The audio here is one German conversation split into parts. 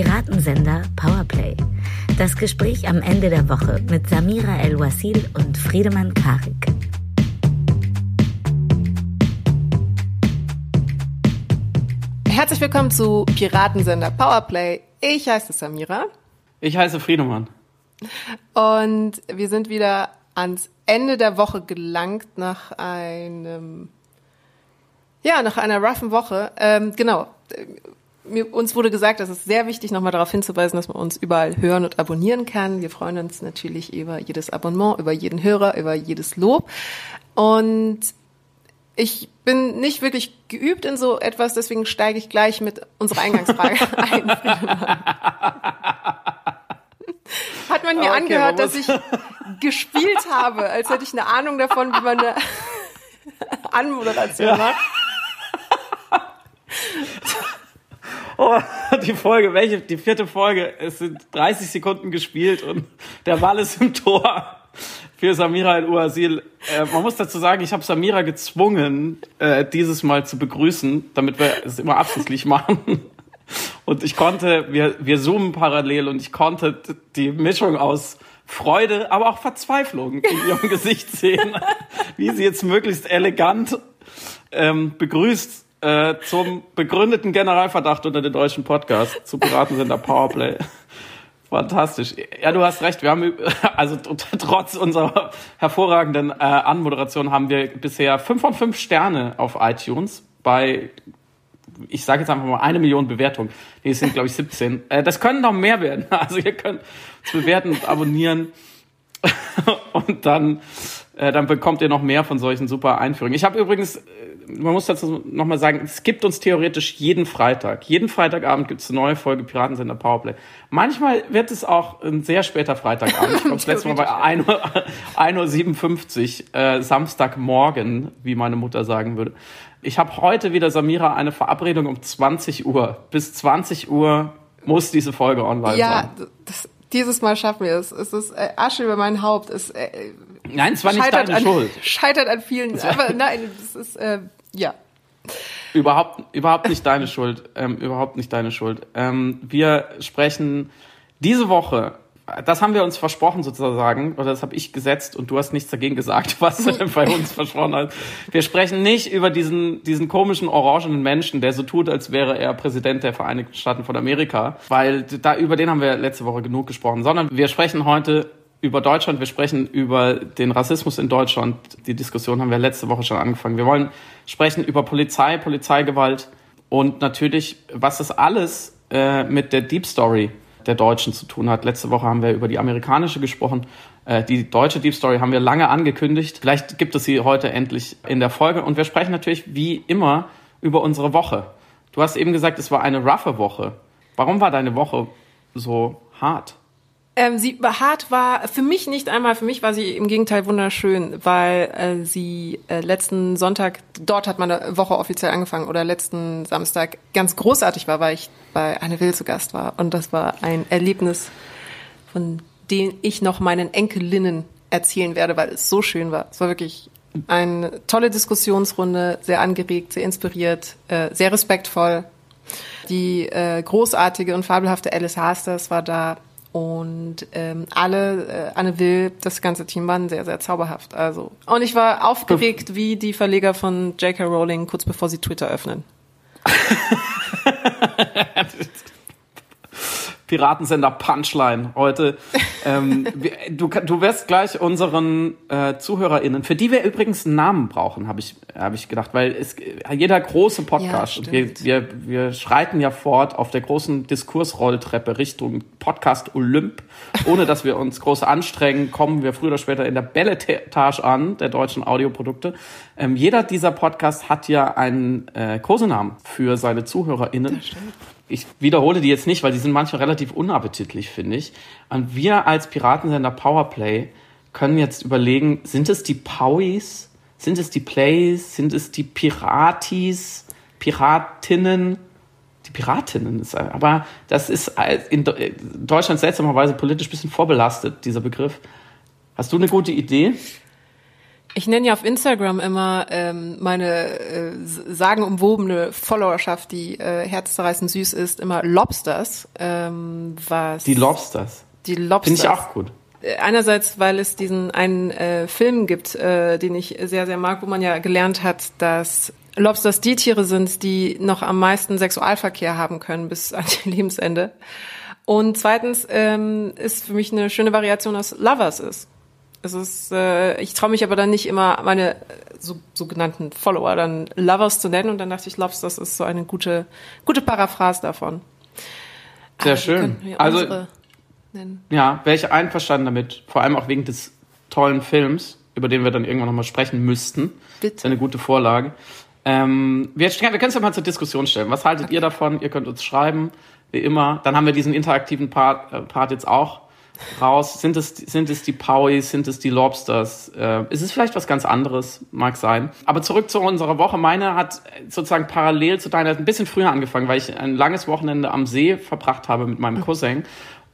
Piratensender Powerplay. Das Gespräch am Ende der Woche mit Samira El-Wasil und Friedemann Karik. Herzlich willkommen zu Piratensender Powerplay. Ich heiße Samira. Ich heiße Friedemann. Und wir sind wieder ans Ende der Woche gelangt nach einem, ja, nach einer roughen Woche. Ähm, genau. Mir, uns wurde gesagt, es ist sehr wichtig, nochmal darauf hinzuweisen, dass man uns überall hören und abonnieren kann. Wir freuen uns natürlich über jedes Abonnement, über jeden Hörer, über jedes Lob. Und ich bin nicht wirklich geübt in so etwas, deswegen steige ich gleich mit unserer Eingangsfrage ein. Hat man mir okay, angehört, dass ich gespielt habe, als hätte ich eine Ahnung davon, wie man eine Anmoderation ja. macht. Oh, die Folge, welche? Die vierte Folge. Es sind 30 Sekunden gespielt und der Ball ist im Tor für Samira El-Uasil. Äh, man muss dazu sagen, ich habe Samira gezwungen, äh, dieses Mal zu begrüßen, damit wir es immer absichtlich machen. Und ich konnte, wir, wir zoomen parallel und ich konnte die Mischung aus Freude, aber auch Verzweiflung in ihrem Gesicht sehen, wie sie jetzt möglichst elegant ähm, begrüßt äh, zum begründeten Generalverdacht unter den deutschen Podcast zu Piratensender Powerplay. Fantastisch. Ja, du hast recht. Wir haben, also trotz unserer hervorragenden äh, Anmoderation haben wir bisher fünf von fünf Sterne auf iTunes bei, ich sage jetzt einfach mal eine Million Bewertungen. Nee, es sind, glaube ich, 17. Äh, das können noch mehr werden. Also ihr könnt uns bewerten und abonnieren. und dann, äh, dann bekommt ihr noch mehr von solchen super Einführungen. Ich habe übrigens man muss dazu nochmal sagen, es gibt uns theoretisch jeden Freitag. Jeden Freitagabend gibt es eine neue Folge Piratensender Powerplay. Manchmal wird es auch ein sehr später Freitagabend. Ich glaube, das letzte Mal bei 1.57 Uhr, äh, Samstagmorgen, wie meine Mutter sagen würde. Ich habe heute wieder, Samira, eine Verabredung um 20 Uhr. Bis 20 Uhr muss diese Folge online ja, sein. Ja, dieses Mal schaffen wir es. Es ist äh, Asche über mein Haupt. Es, äh, Nein, es war nicht deine an, Schuld. Scheitert an vielen. Aber nein, das ist äh, ja. Überhaupt, überhaupt nicht deine Schuld. Ähm, überhaupt nicht deine Schuld. Ähm, wir sprechen diese Woche, das haben wir uns versprochen sozusagen, oder das habe ich gesetzt und du hast nichts dagegen gesagt, was bei uns versprochen hat. Wir sprechen nicht über diesen, diesen komischen orangenen Menschen, der so tut, als wäre er Präsident der Vereinigten Staaten von Amerika, weil da über den haben wir letzte Woche genug gesprochen, sondern wir sprechen heute über Deutschland, wir sprechen über den Rassismus in Deutschland. Die Diskussion haben wir letzte Woche schon angefangen. Wir wollen sprechen über Polizei, Polizeigewalt und natürlich, was das alles äh, mit der Deep Story der Deutschen zu tun hat. Letzte Woche haben wir über die amerikanische gesprochen. Äh, die deutsche Deep Story haben wir lange angekündigt. Vielleicht gibt es sie heute endlich in der Folge. Und wir sprechen natürlich wie immer über unsere Woche. Du hast eben gesagt, es war eine roughe Woche. Warum war deine Woche so hart? Ähm, sie behaart war für mich nicht einmal, für mich war sie im Gegenteil wunderschön, weil äh, sie äh, letzten Sonntag, dort hat meine Woche offiziell angefangen, oder letzten Samstag ganz großartig war, weil ich bei Anne Will zu Gast war. Und das war ein Erlebnis, von dem ich noch meinen Enkelinnen erzählen werde, weil es so schön war. Es war wirklich eine tolle Diskussionsrunde, sehr angeregt, sehr inspiriert, äh, sehr respektvoll. Die äh, großartige und fabelhafte Alice Hasters war da und ähm, alle, äh, Anne Will, das ganze Team waren sehr, sehr zauberhaft. Also. Und ich war aufgeregt wie die Verleger von J.K. Rowling kurz bevor sie Twitter öffnen. Piratensender Punchline heute. ähm, du, du wirst gleich unseren äh, ZuhörerInnen, für die wir übrigens einen Namen brauchen, habe ich, hab ich gedacht, weil es, jeder große Podcast, ja, wir, wir, wir schreiten ja fort auf der großen Diskursrolltreppe Richtung Podcast Olymp. Ohne dass wir uns groß anstrengen, kommen wir früher oder später in der Belletage an, der deutschen Audioprodukte. Ähm, jeder dieser Podcasts hat ja einen äh, Kosenamen für seine ZuhörerInnen. Das stimmt ich wiederhole die jetzt nicht, weil die sind manchmal relativ unappetitlich, finde ich. Und wir als Piratensender Powerplay können jetzt überlegen, sind es die Powies? Sind es die Plays? Sind es die Piratis? Piratinnen? Die Piratinnen ist, aber das ist in Deutschland seltsamerweise politisch ein bisschen vorbelastet, dieser Begriff. Hast du eine gute Idee? Ich nenne ja auf Instagram immer ähm, meine äh, sagenumwobene Followerschaft, die äh, herzzerreißend süß ist, immer Lobsters. Ähm, was die Lobsters. Die Lobsters. Finde ich auch gut. Äh, einerseits, weil es diesen einen äh, Film gibt, äh, den ich sehr, sehr mag, wo man ja gelernt hat, dass Lobsters die Tiere sind, die noch am meisten Sexualverkehr haben können bis an ihr Lebensende. Und zweitens ähm, ist für mich eine schöne Variation, dass Lovers ist. Es ist, äh, ich traue mich aber dann nicht immer meine so, sogenannten Follower dann Lovers zu nennen und dann dachte ich, Loves, das ist so eine gute, gute Paraphrase davon. Sehr aber schön. Also ja, wäre ich einverstanden damit, vor allem auch wegen des tollen Films, über den wir dann irgendwann nochmal sprechen müssten. Bitte. Eine gute Vorlage. Ähm, wir, wir können es ja mal zur Diskussion stellen. Was haltet okay. ihr davon? Ihr könnt uns schreiben, wie immer. Dann haben wir diesen interaktiven Part, äh, Part jetzt auch raus. Sind es, sind es die Pauis, sind es die Lobsters? Äh, ist es vielleicht was ganz anderes? Mag sein. Aber zurück zu unserer Woche. Meine hat sozusagen parallel zu deiner ein bisschen früher angefangen, weil ich ein langes Wochenende am See verbracht habe mit meinem Cousin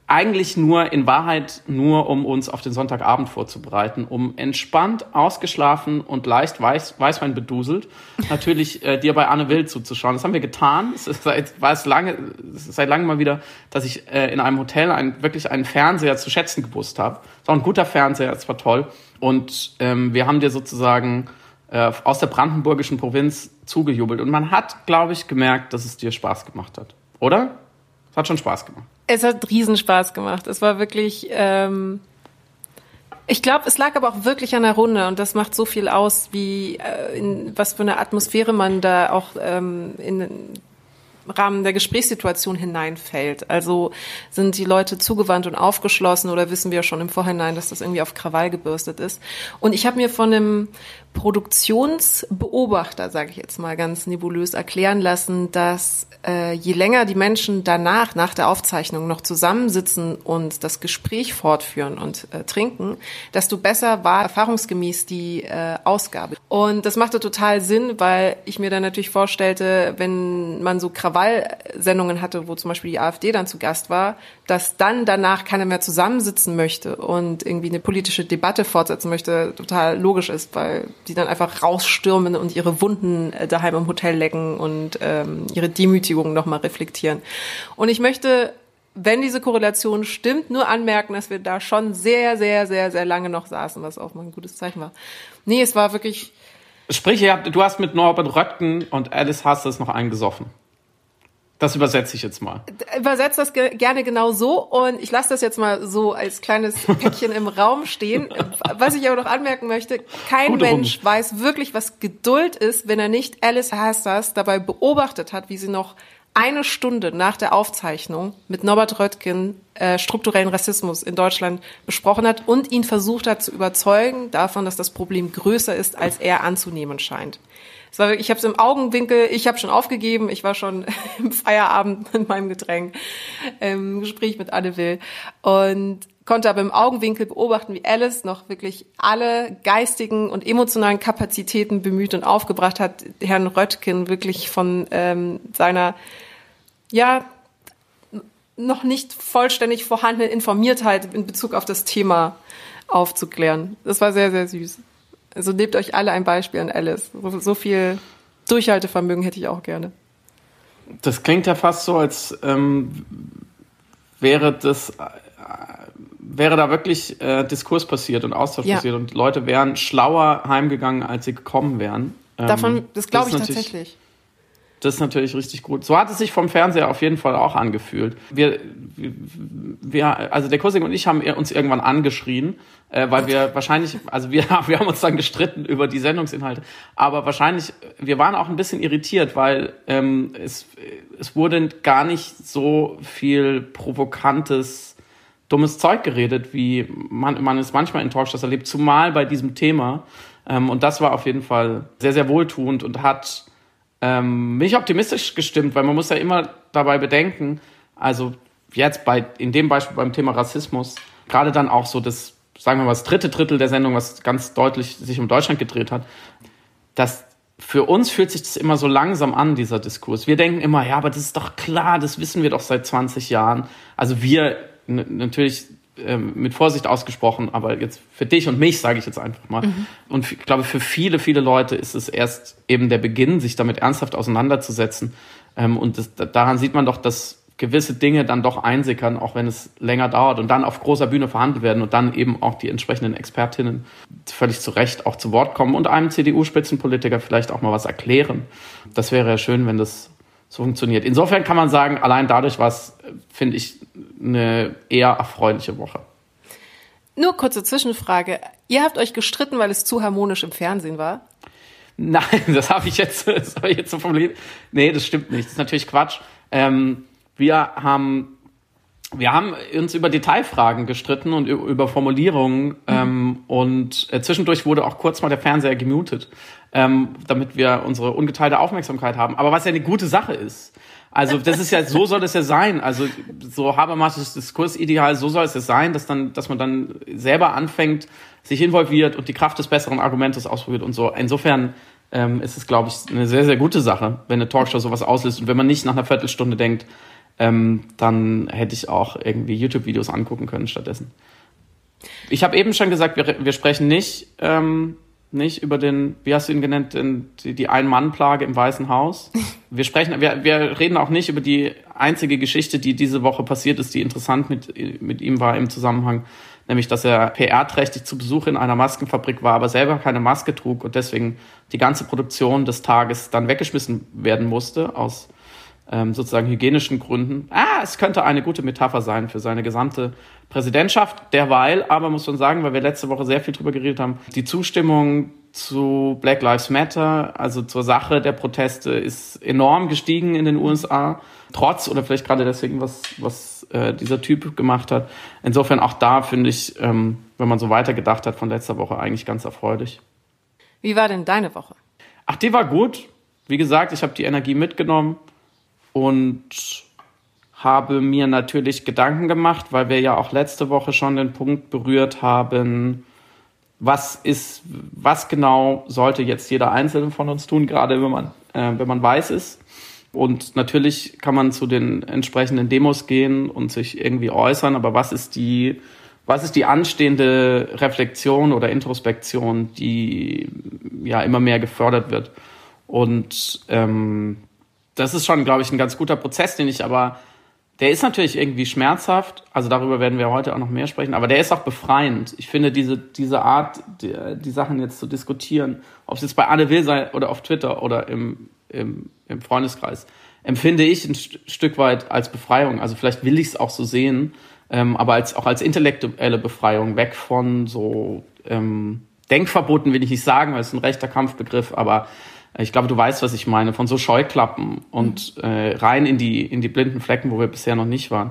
eigentlich nur in Wahrheit nur, um uns auf den Sonntagabend vorzubereiten, um entspannt, ausgeschlafen und leicht Weiß, Weißwein beduselt, natürlich äh, dir bei Anne Will zuzuschauen. Das haben wir getan. Es ist seit, war es lange, es ist seit langem mal wieder, dass ich äh, in einem Hotel ein, wirklich einen Fernseher zu schätzen gewusst habe. Es war ein guter Fernseher, es war toll. Und ähm, wir haben dir sozusagen äh, aus der brandenburgischen Provinz zugejubelt. Und man hat, glaube ich, gemerkt, dass es dir Spaß gemacht hat. Oder? Es hat schon Spaß gemacht. Es hat riesen Spaß gemacht. Es war wirklich. Ähm ich glaube, es lag aber auch wirklich an der Runde und das macht so viel aus, wie äh, in was für eine Atmosphäre man da auch ähm, in Rahmen der Gesprächssituation hineinfällt. Also sind die Leute zugewandt und aufgeschlossen oder wissen wir schon im Vorhinein, dass das irgendwie auf Krawall gebürstet ist. Und ich habe mir von einem Produktionsbeobachter, sage ich jetzt mal ganz nebulös, erklären lassen, dass äh, je länger die Menschen danach, nach der Aufzeichnung, noch zusammensitzen und das Gespräch fortführen und äh, trinken, desto besser war erfahrungsgemäß die äh, Ausgabe. Und das machte total Sinn, weil ich mir dann natürlich vorstellte, wenn man so Krawall-Sendungen hatte, wo zum Beispiel die AfD dann zu Gast war, dass dann danach keiner mehr zusammensitzen möchte und irgendwie eine politische Debatte fortsetzen möchte, total logisch ist, weil die dann einfach rausstürmen und ihre Wunden äh, daheim im Hotel lecken und ähm, ihre Demütigung nochmal reflektieren. Und ich möchte, wenn diese Korrelation stimmt, nur anmerken, dass wir da schon sehr, sehr, sehr, sehr lange noch saßen, was auch mal ein gutes Zeichen war. Nee, es war wirklich. Sprich, du hast mit Norbert Röttgen und Alice Hasses noch eingesoffen. Das übersetze ich jetzt mal. Übersetze das ge gerne genau so und ich lasse das jetzt mal so als kleines Päckchen im Raum stehen. Was ich aber noch anmerken möchte, kein Gute Mensch Runde. weiß wirklich, was Geduld ist, wenn er nicht Alice Hasters dabei beobachtet hat, wie sie noch eine Stunde nach der Aufzeichnung mit Norbert Röttgen äh, strukturellen Rassismus in Deutschland besprochen hat und ihn versucht hat zu überzeugen davon, dass das Problem größer ist, als er anzunehmen scheint. War, ich habe es im Augenwinkel, ich habe schon aufgegeben, ich war schon im Feierabend mit meinem Getränk im Gespräch mit Anne Will und konnte aber im Augenwinkel beobachten, wie Alice noch wirklich alle geistigen und emotionalen Kapazitäten bemüht und aufgebracht hat, Herrn Röttgen wirklich von ähm, seiner, ja, noch nicht vollständig vorhandenen Informiertheit in Bezug auf das Thema aufzuklären. Das war sehr, sehr süß. Also nehmt euch alle ein Beispiel an Alice. So, so viel Durchhaltevermögen hätte ich auch gerne. Das klingt ja fast so, als ähm, wäre das wäre da wirklich äh, Diskurs passiert und Austausch ja. passiert und Leute wären schlauer heimgegangen, als sie gekommen wären. Ähm, Davon, das glaube ich tatsächlich. Das ist natürlich richtig gut. So hat es sich vom Fernseher auf jeden Fall auch angefühlt. Wir, wir also der Cousin und ich haben uns irgendwann angeschrien, äh, weil wir wahrscheinlich, also wir, wir haben uns dann gestritten über die Sendungsinhalte, aber wahrscheinlich, wir waren auch ein bisschen irritiert, weil ähm, es, es wurde gar nicht so viel provokantes, dummes Zeug geredet, wie man, man es manchmal in Talkshows erlebt, zumal bei diesem Thema. Ähm, und das war auf jeden Fall sehr, sehr wohltuend und hat ähm, mich optimistisch gestimmt, weil man muss ja immer dabei bedenken, also jetzt bei, in dem Beispiel beim Thema Rassismus, gerade dann auch so das, sagen wir mal, das dritte Drittel der Sendung, was ganz deutlich sich um Deutschland gedreht hat, dass für uns fühlt sich das immer so langsam an, dieser Diskurs. Wir denken immer, ja, aber das ist doch klar, das wissen wir doch seit 20 Jahren. Also wir, natürlich ähm, mit Vorsicht ausgesprochen, aber jetzt für dich und mich sage ich jetzt einfach mal. Mhm. Und ich glaube, für viele, viele Leute ist es erst eben der Beginn, sich damit ernsthaft auseinanderzusetzen. Ähm, und das, daran sieht man doch, dass gewisse Dinge dann doch einsickern, auch wenn es länger dauert und dann auf großer Bühne verhandelt werden und dann eben auch die entsprechenden Expertinnen völlig zu Recht auch zu Wort kommen und einem CDU-Spitzenpolitiker vielleicht auch mal was erklären. Das wäre ja schön, wenn das so funktioniert. Insofern kann man sagen, allein dadurch war es, finde ich, eine eher erfreuliche Woche. Nur kurze Zwischenfrage. Ihr habt euch gestritten, weil es zu harmonisch im Fernsehen war? Nein, das habe ich jetzt, das habe ich jetzt so formuliert. Nee, das stimmt nicht. Das ist natürlich Quatsch. Ähm, wir haben wir haben uns über Detailfragen gestritten und über Formulierungen mhm. ähm, und äh, zwischendurch wurde auch kurz mal der Fernseher gemutet, ähm, damit wir unsere ungeteilte Aufmerksamkeit haben. Aber was ja eine gute Sache ist. Also das ist ja, so soll es ja sein. Also so Habermasches Diskursideal, so soll es ja sein, dass dann, dass man dann selber anfängt, sich involviert und die Kraft des besseren Argumentes ausprobiert und so. Insofern ähm, ist es, glaube ich, eine sehr, sehr gute Sache, wenn eine Talkshow sowas auslöst und wenn man nicht nach einer Viertelstunde denkt, ähm, dann hätte ich auch irgendwie YouTube-Videos angucken können stattdessen. Ich habe eben schon gesagt, wir, wir sprechen nicht, ähm, nicht über den, wie hast du ihn genannt, den, die, die Ein-Mann-Plage im Weißen Haus. Wir sprechen, wir, wir reden auch nicht über die einzige Geschichte, die diese Woche passiert ist, die interessant mit, mit ihm war im Zusammenhang, nämlich dass er PR-trächtig zu Besuch in einer Maskenfabrik war, aber selber keine Maske trug und deswegen die ganze Produktion des Tages dann weggeschmissen werden musste aus ähm, sozusagen hygienischen Gründen. Ah, es könnte eine gute Metapher sein für seine gesamte Präsidentschaft. Derweil, aber muss man sagen, weil wir letzte Woche sehr viel drüber geredet haben, die Zustimmung zu Black Lives Matter, also zur Sache der Proteste, ist enorm gestiegen in den USA. Trotz oder vielleicht gerade deswegen, was, was äh, dieser Typ gemacht hat. Insofern auch da finde ich, ähm, wenn man so weitergedacht hat von letzter Woche, eigentlich ganz erfreulich. Wie war denn deine Woche? Ach, die war gut. Wie gesagt, ich habe die Energie mitgenommen und habe mir natürlich Gedanken gemacht, weil wir ja auch letzte Woche schon den Punkt berührt haben, was ist, was genau sollte jetzt jeder Einzelne von uns tun, gerade wenn man, äh, wenn man weiß ist. Und natürlich kann man zu den entsprechenden Demos gehen und sich irgendwie äußern, aber was ist die, was ist die anstehende Reflexion oder Introspektion, die ja immer mehr gefördert wird? Und ähm, das ist schon, glaube ich, ein ganz guter Prozess, den ich aber, der ist natürlich irgendwie schmerzhaft, also darüber werden wir heute auch noch mehr sprechen, aber der ist auch befreiend. Ich finde diese, diese Art, die, die Sachen jetzt zu diskutieren, ob es jetzt bei Anne Will sei oder auf Twitter oder im, im, im Freundeskreis, empfinde ich ein Stück weit als Befreiung. Also vielleicht will ich es auch so sehen, ähm, aber als, auch als intellektuelle Befreiung, weg von so ähm, Denkverboten will ich nicht sagen, weil es ein rechter Kampfbegriff, aber ich glaube, du weißt, was ich meine, von so Scheuklappen und äh, rein in die, in die blinden Flecken, wo wir bisher noch nicht waren.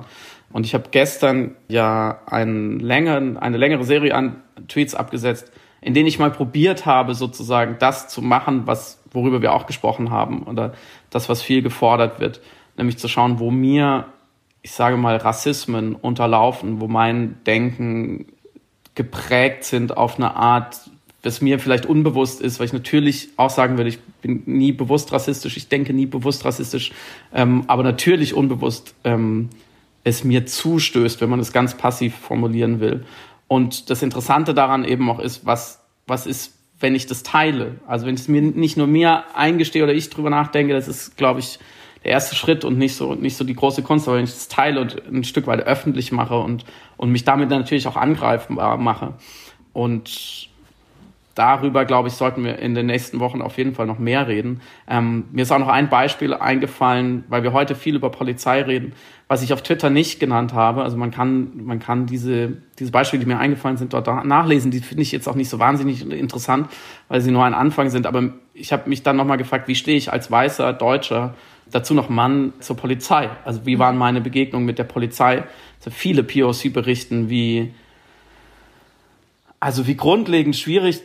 Und ich habe gestern ja einen längeren, eine längere Serie an Tweets abgesetzt, in denen ich mal probiert habe, sozusagen das zu machen, was, worüber wir auch gesprochen haben, oder das, was viel gefordert wird, nämlich zu schauen, wo mir, ich sage mal, Rassismen unterlaufen, wo mein Denken geprägt sind auf eine Art, was mir vielleicht unbewusst ist, weil ich natürlich auch sagen würde, ich bin nie bewusst rassistisch, ich denke nie bewusst rassistisch, ähm, aber natürlich unbewusst ähm, es mir zustößt, wenn man es ganz passiv formulieren will. Und das Interessante daran eben auch ist, was, was ist, wenn ich das teile? Also wenn ich es mir nicht nur mir eingestehe oder ich drüber nachdenke, das ist, glaube ich, der erste Schritt und nicht so, nicht so die große Kunst, aber wenn ich das teile und ein Stück weit öffentlich mache und, und mich damit natürlich auch angreifbar mache. Und darüber, glaube ich, sollten wir in den nächsten Wochen auf jeden Fall noch mehr reden. Ähm, mir ist auch noch ein Beispiel eingefallen, weil wir heute viel über Polizei reden, was ich auf Twitter nicht genannt habe. Also man kann, man kann diese, diese Beispiele, die mir eingefallen sind, dort nachlesen. Die finde ich jetzt auch nicht so wahnsinnig interessant, weil sie nur ein Anfang sind. Aber ich habe mich dann nochmal gefragt, wie stehe ich als weißer Deutscher, dazu noch Mann, zur Polizei? Also wie waren meine Begegnungen mit der Polizei? Also viele POC berichten, wie also wie grundlegend schwierig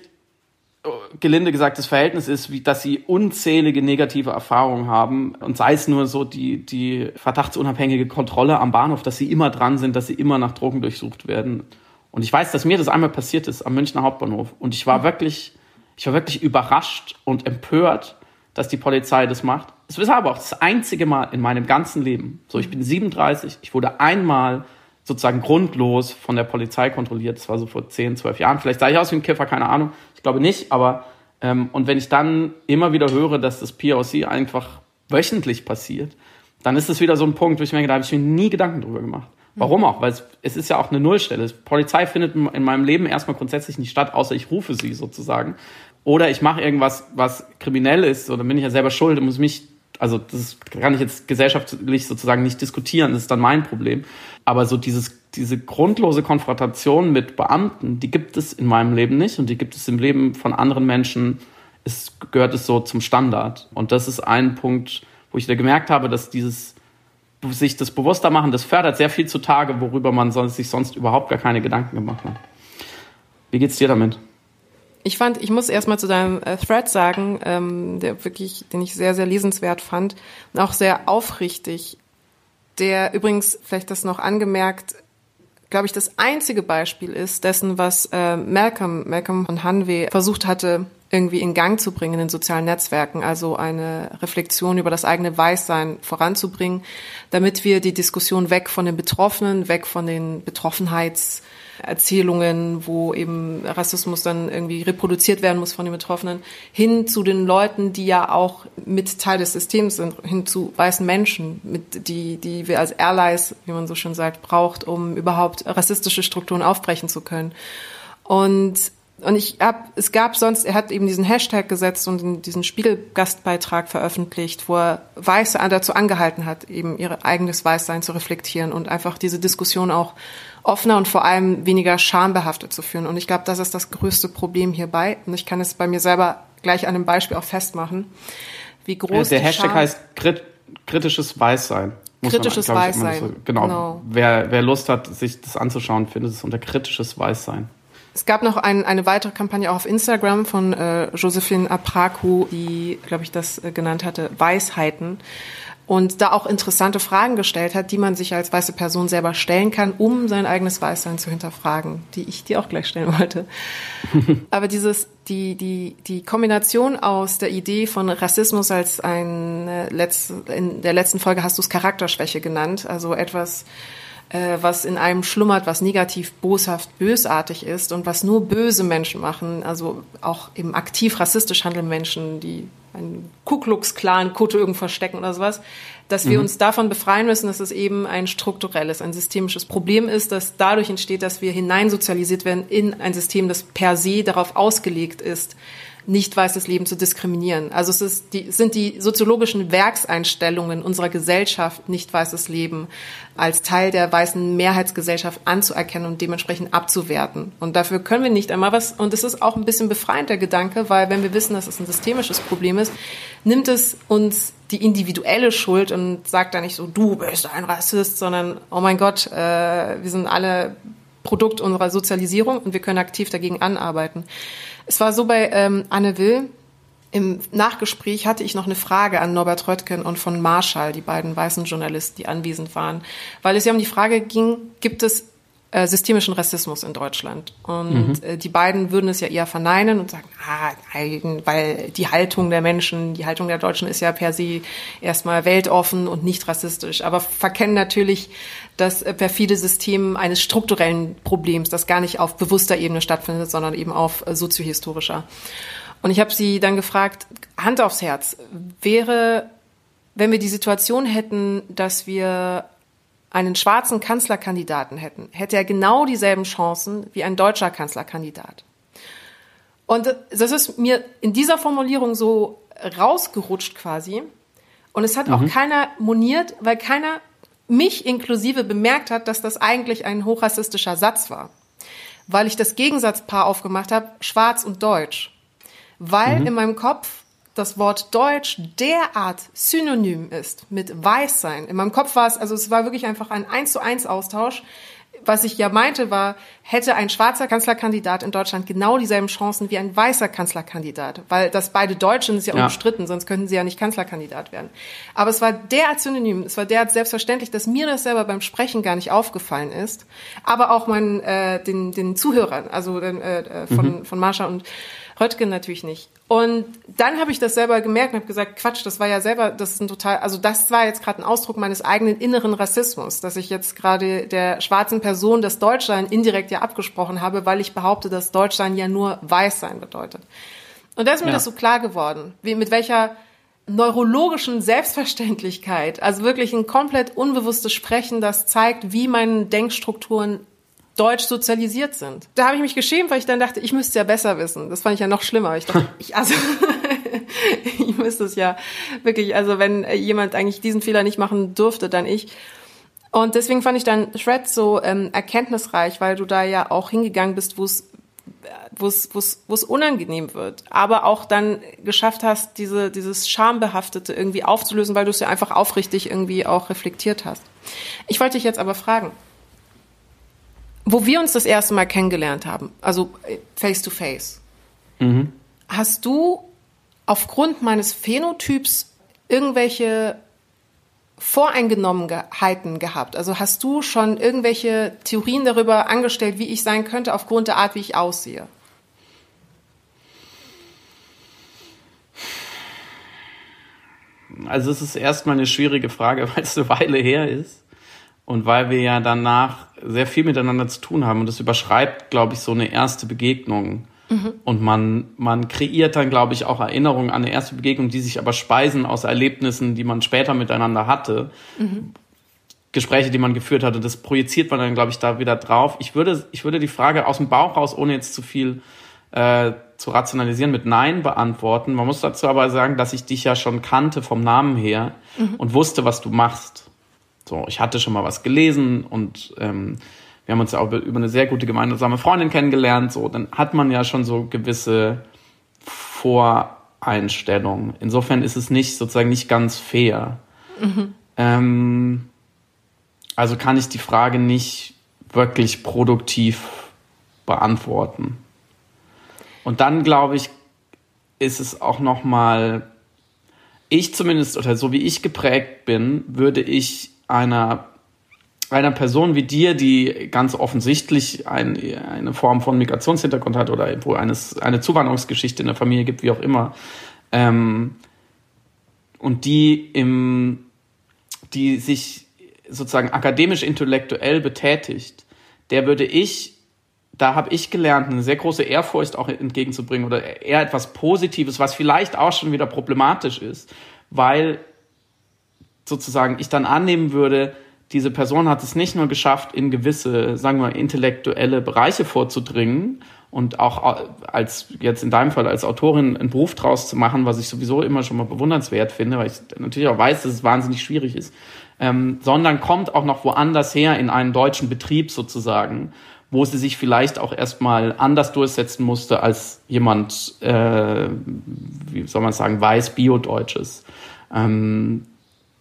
gelinde gesagt das Verhältnis ist, wie dass sie unzählige negative Erfahrungen haben und sei es nur so die die verdachtsunabhängige Kontrolle am Bahnhof, dass sie immer dran sind, dass sie immer nach Drogen durchsucht werden. Und ich weiß, dass mir das einmal passiert ist am Münchner Hauptbahnhof und ich war wirklich ich war wirklich überrascht und empört, dass die Polizei das macht. Es war aber auch das einzige Mal in meinem ganzen Leben. So, ich bin 37, ich wurde einmal sozusagen grundlos von der Polizei kontrolliert. Das war so vor 10, 12 Jahren. Vielleicht sah ich aus wie ein Kiffer, keine Ahnung. Ich glaube nicht, aber ähm, und wenn ich dann immer wieder höre, dass das POC einfach wöchentlich passiert, dann ist es wieder so ein Punkt, wo ich mir da habe ich mir nie Gedanken drüber gemacht. Warum auch? Weil es, es ist ja auch eine Nullstelle. Polizei findet in meinem Leben erstmal grundsätzlich nicht statt, außer ich rufe sie sozusagen. Oder ich mache irgendwas, was kriminell ist, oder bin ich ja selber schuld und muss mich, also das kann ich jetzt gesellschaftlich sozusagen nicht diskutieren, das ist dann mein Problem. Aber so dieses, diese grundlose Konfrontation mit Beamten, die gibt es in meinem Leben nicht und die gibt es im Leben von anderen Menschen, es gehört es so zum Standard. Und das ist ein Punkt, wo ich da gemerkt habe, dass dieses sich das bewusster machen, das fördert sehr viel zutage, worüber man sich sonst überhaupt gar keine Gedanken gemacht hat. Wie geht's dir damit? Ich fand, ich muss erstmal zu deinem äh, Thread sagen, ähm, der wirklich, den ich sehr, sehr lesenswert fand und auch sehr aufrichtig. Der übrigens, vielleicht das noch angemerkt, glaube ich, das einzige Beispiel ist dessen, was äh, Malcolm, Malcolm von Hanwe versucht hatte, irgendwie in Gang zu bringen in den sozialen Netzwerken, also eine Reflexion über das eigene Weißsein voranzubringen, damit wir die Diskussion weg von den Betroffenen, weg von den Betroffenheits Erzählungen, wo eben Rassismus dann irgendwie reproduziert werden muss von den Betroffenen, hin zu den Leuten, die ja auch mit Teil des Systems sind, hin zu weißen Menschen, mit die, die wir als Allies, wie man so schön sagt, braucht, um überhaupt rassistische Strukturen aufbrechen zu können. Und und ich hab, es gab sonst, er hat eben diesen Hashtag gesetzt und diesen Spiegelgastbeitrag veröffentlicht, wo er Weiße dazu angehalten hat, eben ihr eigenes Weißsein zu reflektieren und einfach diese Diskussion auch offener und vor allem weniger schambehaftet zu führen. Und ich glaube, das ist das größte Problem hierbei. Und ich kann es bei mir selber gleich an einem Beispiel auch festmachen, wie groß Der Hashtag Scham heißt krit kritisches Weißsein. kritisches man, Weißsein. So, genau. genau. Wer, wer Lust hat, sich das anzuschauen, findet es unter kritisches Weißsein. Es gab noch ein, eine weitere Kampagne auch auf Instagram von äh, Josephine Apraku, die, glaube ich, das äh, genannt hatte, Weisheiten. Und da auch interessante Fragen gestellt hat, die man sich als weiße Person selber stellen kann, um sein eigenes Weißsein zu hinterfragen, die ich dir auch gleich stellen wollte. Aber dieses, die, die, die Kombination aus der Idee von Rassismus als ein, äh, letzt, in der letzten Folge hast du es Charakterschwäche genannt, also etwas, was in einem schlummert, was negativ, boshaft, bösartig ist und was nur böse Menschen machen, also auch eben aktiv rassistisch handelnde Menschen, die einen Ku Klux Klan Kutte irgendwo verstecken oder sowas, dass wir mhm. uns davon befreien müssen, dass es eben ein strukturelles, ein systemisches Problem ist, das dadurch entsteht, dass wir hineinsozialisiert werden in ein System, das per se darauf ausgelegt ist, nicht weißes Leben zu diskriminieren. Also es ist die, sind die soziologischen Werkseinstellungen unserer Gesellschaft, nicht weißes Leben, als Teil der weißen Mehrheitsgesellschaft anzuerkennen und dementsprechend abzuwerten. Und dafür können wir nicht einmal was, und es ist auch ein bisschen befreiend der Gedanke, weil wenn wir wissen, dass es ein systemisches Problem ist, nimmt es uns die individuelle Schuld und sagt da nicht so, du bist ein Rassist, sondern, oh mein Gott, äh, wir sind alle Produkt unserer Sozialisierung und wir können aktiv dagegen anarbeiten. Es war so bei ähm, Anne Will, im Nachgespräch hatte ich noch eine Frage an Norbert Röttgen und von Marschall, die beiden weißen Journalisten, die anwesend waren, weil es ja um die Frage ging, gibt es äh, systemischen Rassismus in Deutschland? Und mhm. äh, die beiden würden es ja eher verneinen und sagen, ah, nein, weil die Haltung der Menschen, die Haltung der Deutschen ist ja per se erstmal weltoffen und nicht rassistisch, aber verkennen natürlich das äh, perfide System eines strukturellen Problems, das gar nicht auf bewusster Ebene stattfindet, sondern eben auf äh, soziohistorischer. Und ich habe sie dann gefragt, Hand aufs Herz, wäre, wenn wir die Situation hätten, dass wir einen schwarzen Kanzlerkandidaten hätten, hätte er genau dieselben Chancen wie ein deutscher Kanzlerkandidat. Und das ist mir in dieser Formulierung so rausgerutscht quasi. Und es hat mhm. auch keiner moniert, weil keiner mich inklusive bemerkt hat, dass das eigentlich ein hochrassistischer Satz war. Weil ich das Gegensatzpaar aufgemacht habe, schwarz und deutsch. Weil mhm. in meinem Kopf das Wort Deutsch derart synonym ist mit Weißsein. In meinem Kopf war es, also es war wirklich einfach ein eins zu eins Austausch was ich ja meinte, war, hätte ein schwarzer Kanzlerkandidat in Deutschland genau dieselben Chancen wie ein weißer Kanzlerkandidat. Weil das beide Deutschen ist ja, ja. umstritten, sonst könnten sie ja nicht Kanzlerkandidat werden. Aber es war derart synonym, es war derart selbstverständlich, dass mir das selber beim Sprechen gar nicht aufgefallen ist. Aber auch meinen, äh, den, den Zuhörern, also äh, äh von, mhm. von Marsha und Röttgen natürlich nicht. Und dann habe ich das selber gemerkt und habe gesagt, Quatsch, das war ja selber, das ist ein total, also das war jetzt gerade ein Ausdruck meines eigenen inneren Rassismus, dass ich jetzt gerade der schwarzen Person das Deutschsein indirekt ja abgesprochen habe, weil ich behaupte, dass Deutschsein ja nur Weißsein bedeutet. Und da ist mir ja. das so klar geworden, wie mit welcher neurologischen Selbstverständlichkeit, also wirklich ein komplett unbewusstes Sprechen, das zeigt, wie meine Denkstrukturen deutsch sozialisiert sind. Da habe ich mich geschämt, weil ich dann dachte, ich müsste ja besser wissen. Das fand ich ja noch schlimmer. Ich dachte, ich, also, ich müsste es ja wirklich, also wenn jemand eigentlich diesen Fehler nicht machen dürfte, dann ich. Und deswegen fand ich dann Shred so ähm, erkenntnisreich, weil du da ja auch hingegangen bist, wo es wo es, unangenehm wird, aber auch dann geschafft hast, diese, dieses Schambehaftete irgendwie aufzulösen, weil du es ja einfach aufrichtig irgendwie auch reflektiert hast. Ich wollte dich jetzt aber fragen, wo wir uns das erste Mal kennengelernt haben, also äh, face to face, mhm. hast du aufgrund meines Phänotyps irgendwelche Voreingenommenheiten gehabt? Also hast du schon irgendwelche Theorien darüber angestellt, wie ich sein könnte, aufgrund der Art, wie ich aussehe? Also es ist erstmal eine schwierige Frage, weil es eine Weile her ist. Und weil wir ja danach sehr viel miteinander zu tun haben und das überschreibt, glaube ich, so eine erste Begegnung. Mhm. Und man, man kreiert dann, glaube ich, auch Erinnerungen an eine erste Begegnung, die sich aber speisen aus Erlebnissen, die man später miteinander hatte. Mhm. Gespräche, die man geführt hatte, das projiziert man dann, glaube ich, da wieder drauf. Ich würde, ich würde die Frage aus dem Bauch raus, ohne jetzt zu viel äh, zu rationalisieren, mit Nein beantworten. Man muss dazu aber sagen, dass ich dich ja schon kannte vom Namen her mhm. und wusste, was du machst. So, ich hatte schon mal was gelesen und ähm, wir haben uns ja auch über eine sehr gute gemeinsame Freundin kennengelernt. So, dann hat man ja schon so gewisse Voreinstellungen. Insofern ist es nicht sozusagen nicht ganz fair. Mhm. Ähm, also kann ich die Frage nicht wirklich produktiv beantworten. Und dann glaube ich, ist es auch noch mal ich zumindest oder so wie ich geprägt bin, würde ich einer, einer Person wie dir, die ganz offensichtlich ein, eine Form von Migrationshintergrund hat oder wo eines, eine Zuwanderungsgeschichte in der Familie gibt, wie auch immer, ähm, und die im, die sich sozusagen akademisch-intellektuell betätigt, der würde ich, da habe ich gelernt, eine sehr große Ehrfurcht auch entgegenzubringen oder eher etwas Positives, was vielleicht auch schon wieder problematisch ist, weil sozusagen ich dann annehmen würde, diese Person hat es nicht nur geschafft, in gewisse, sagen wir, intellektuelle Bereiche vorzudringen und auch als jetzt in deinem Fall als Autorin einen Beruf draus zu machen, was ich sowieso immer schon mal bewundernswert finde, weil ich natürlich auch weiß, dass es wahnsinnig schwierig ist, ähm, sondern kommt auch noch woanders her in einen deutschen Betrieb sozusagen, wo sie sich vielleicht auch erstmal anders durchsetzen musste als jemand, äh, wie soll man sagen, weiß Bio-Deutsches. Ähm,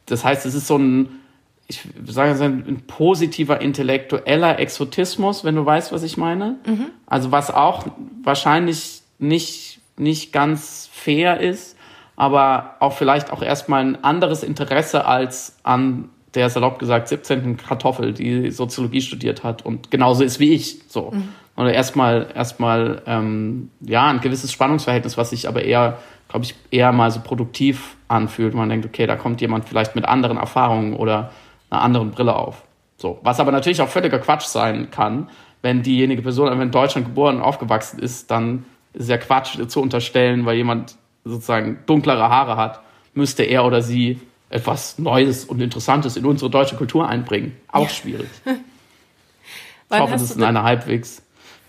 das heißt, es ist so ein, ich sage es ein positiver intellektueller Exotismus, wenn du weißt, was ich meine. Mhm. Also was auch wahrscheinlich nicht, nicht ganz fair ist, aber auch vielleicht auch erstmal ein anderes Interesse als an der salopp gesagt 17. Kartoffel, die Soziologie studiert hat und genauso ist wie ich. So. Mhm. Oder erstmal erstmal ähm, ja ein gewisses Spannungsverhältnis, was sich aber eher glaube ich, eher mal so produktiv anfühlt. Man denkt, okay, da kommt jemand vielleicht mit anderen Erfahrungen oder einer anderen Brille auf. So. Was aber natürlich auch völliger Quatsch sein kann, wenn diejenige Person wenn in Deutschland geboren und aufgewachsen ist, dann ist ja Quatsch zu unterstellen, weil jemand sozusagen dunklere Haare hat, müsste er oder sie etwas Neues und Interessantes in unsere deutsche Kultur einbringen. Auch ja. schwierig. ich hoffe, das ist eine halbwegs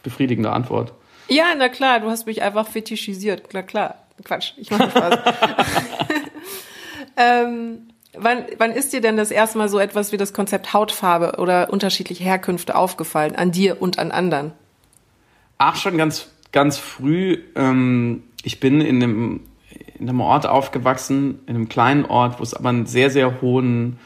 befriedigende Antwort. Ja, na klar, du hast mich einfach fetischisiert. Na klar. Quatsch, ich mache Spaß. ähm, wann, wann ist dir denn das erste Mal so etwas wie das Konzept Hautfarbe oder unterschiedliche Herkünfte aufgefallen, an dir und an anderen? Ach, schon ganz, ganz früh. Ähm, ich bin in einem, in einem Ort aufgewachsen, in einem kleinen Ort, wo es aber einen sehr, sehr hohen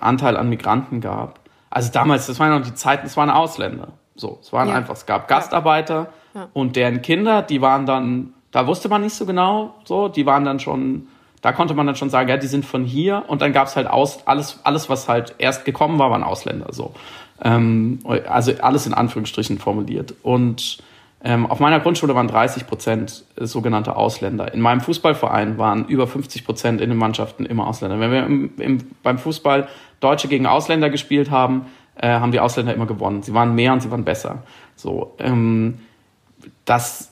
Anteil an Migranten gab. Also damals, das waren noch die Zeiten, es waren Ausländer. So, es waren ja. einfach, es gab Gastarbeiter ja. und deren Kinder, die waren dann da wusste man nicht so genau, so, die waren dann schon, da konnte man dann schon sagen, ja, die sind von hier und dann gab's halt aus, alles, alles, was halt erst gekommen war, waren Ausländer, so. Ähm, also alles in Anführungsstrichen formuliert. Und Ähm, auf meiner Grundschule waren 30 Prozent sogenannte Ausländer. In meinem Fußballverein waren über 50 Prozent in den Mannschaften immer Ausländer. Wenn wir im, im, beim Fußball Deutsche gegen Ausländer gespielt haben, äh, haben die Ausländer immer gewonnen. Sie waren mehr und sie waren besser. So, ähm, dass,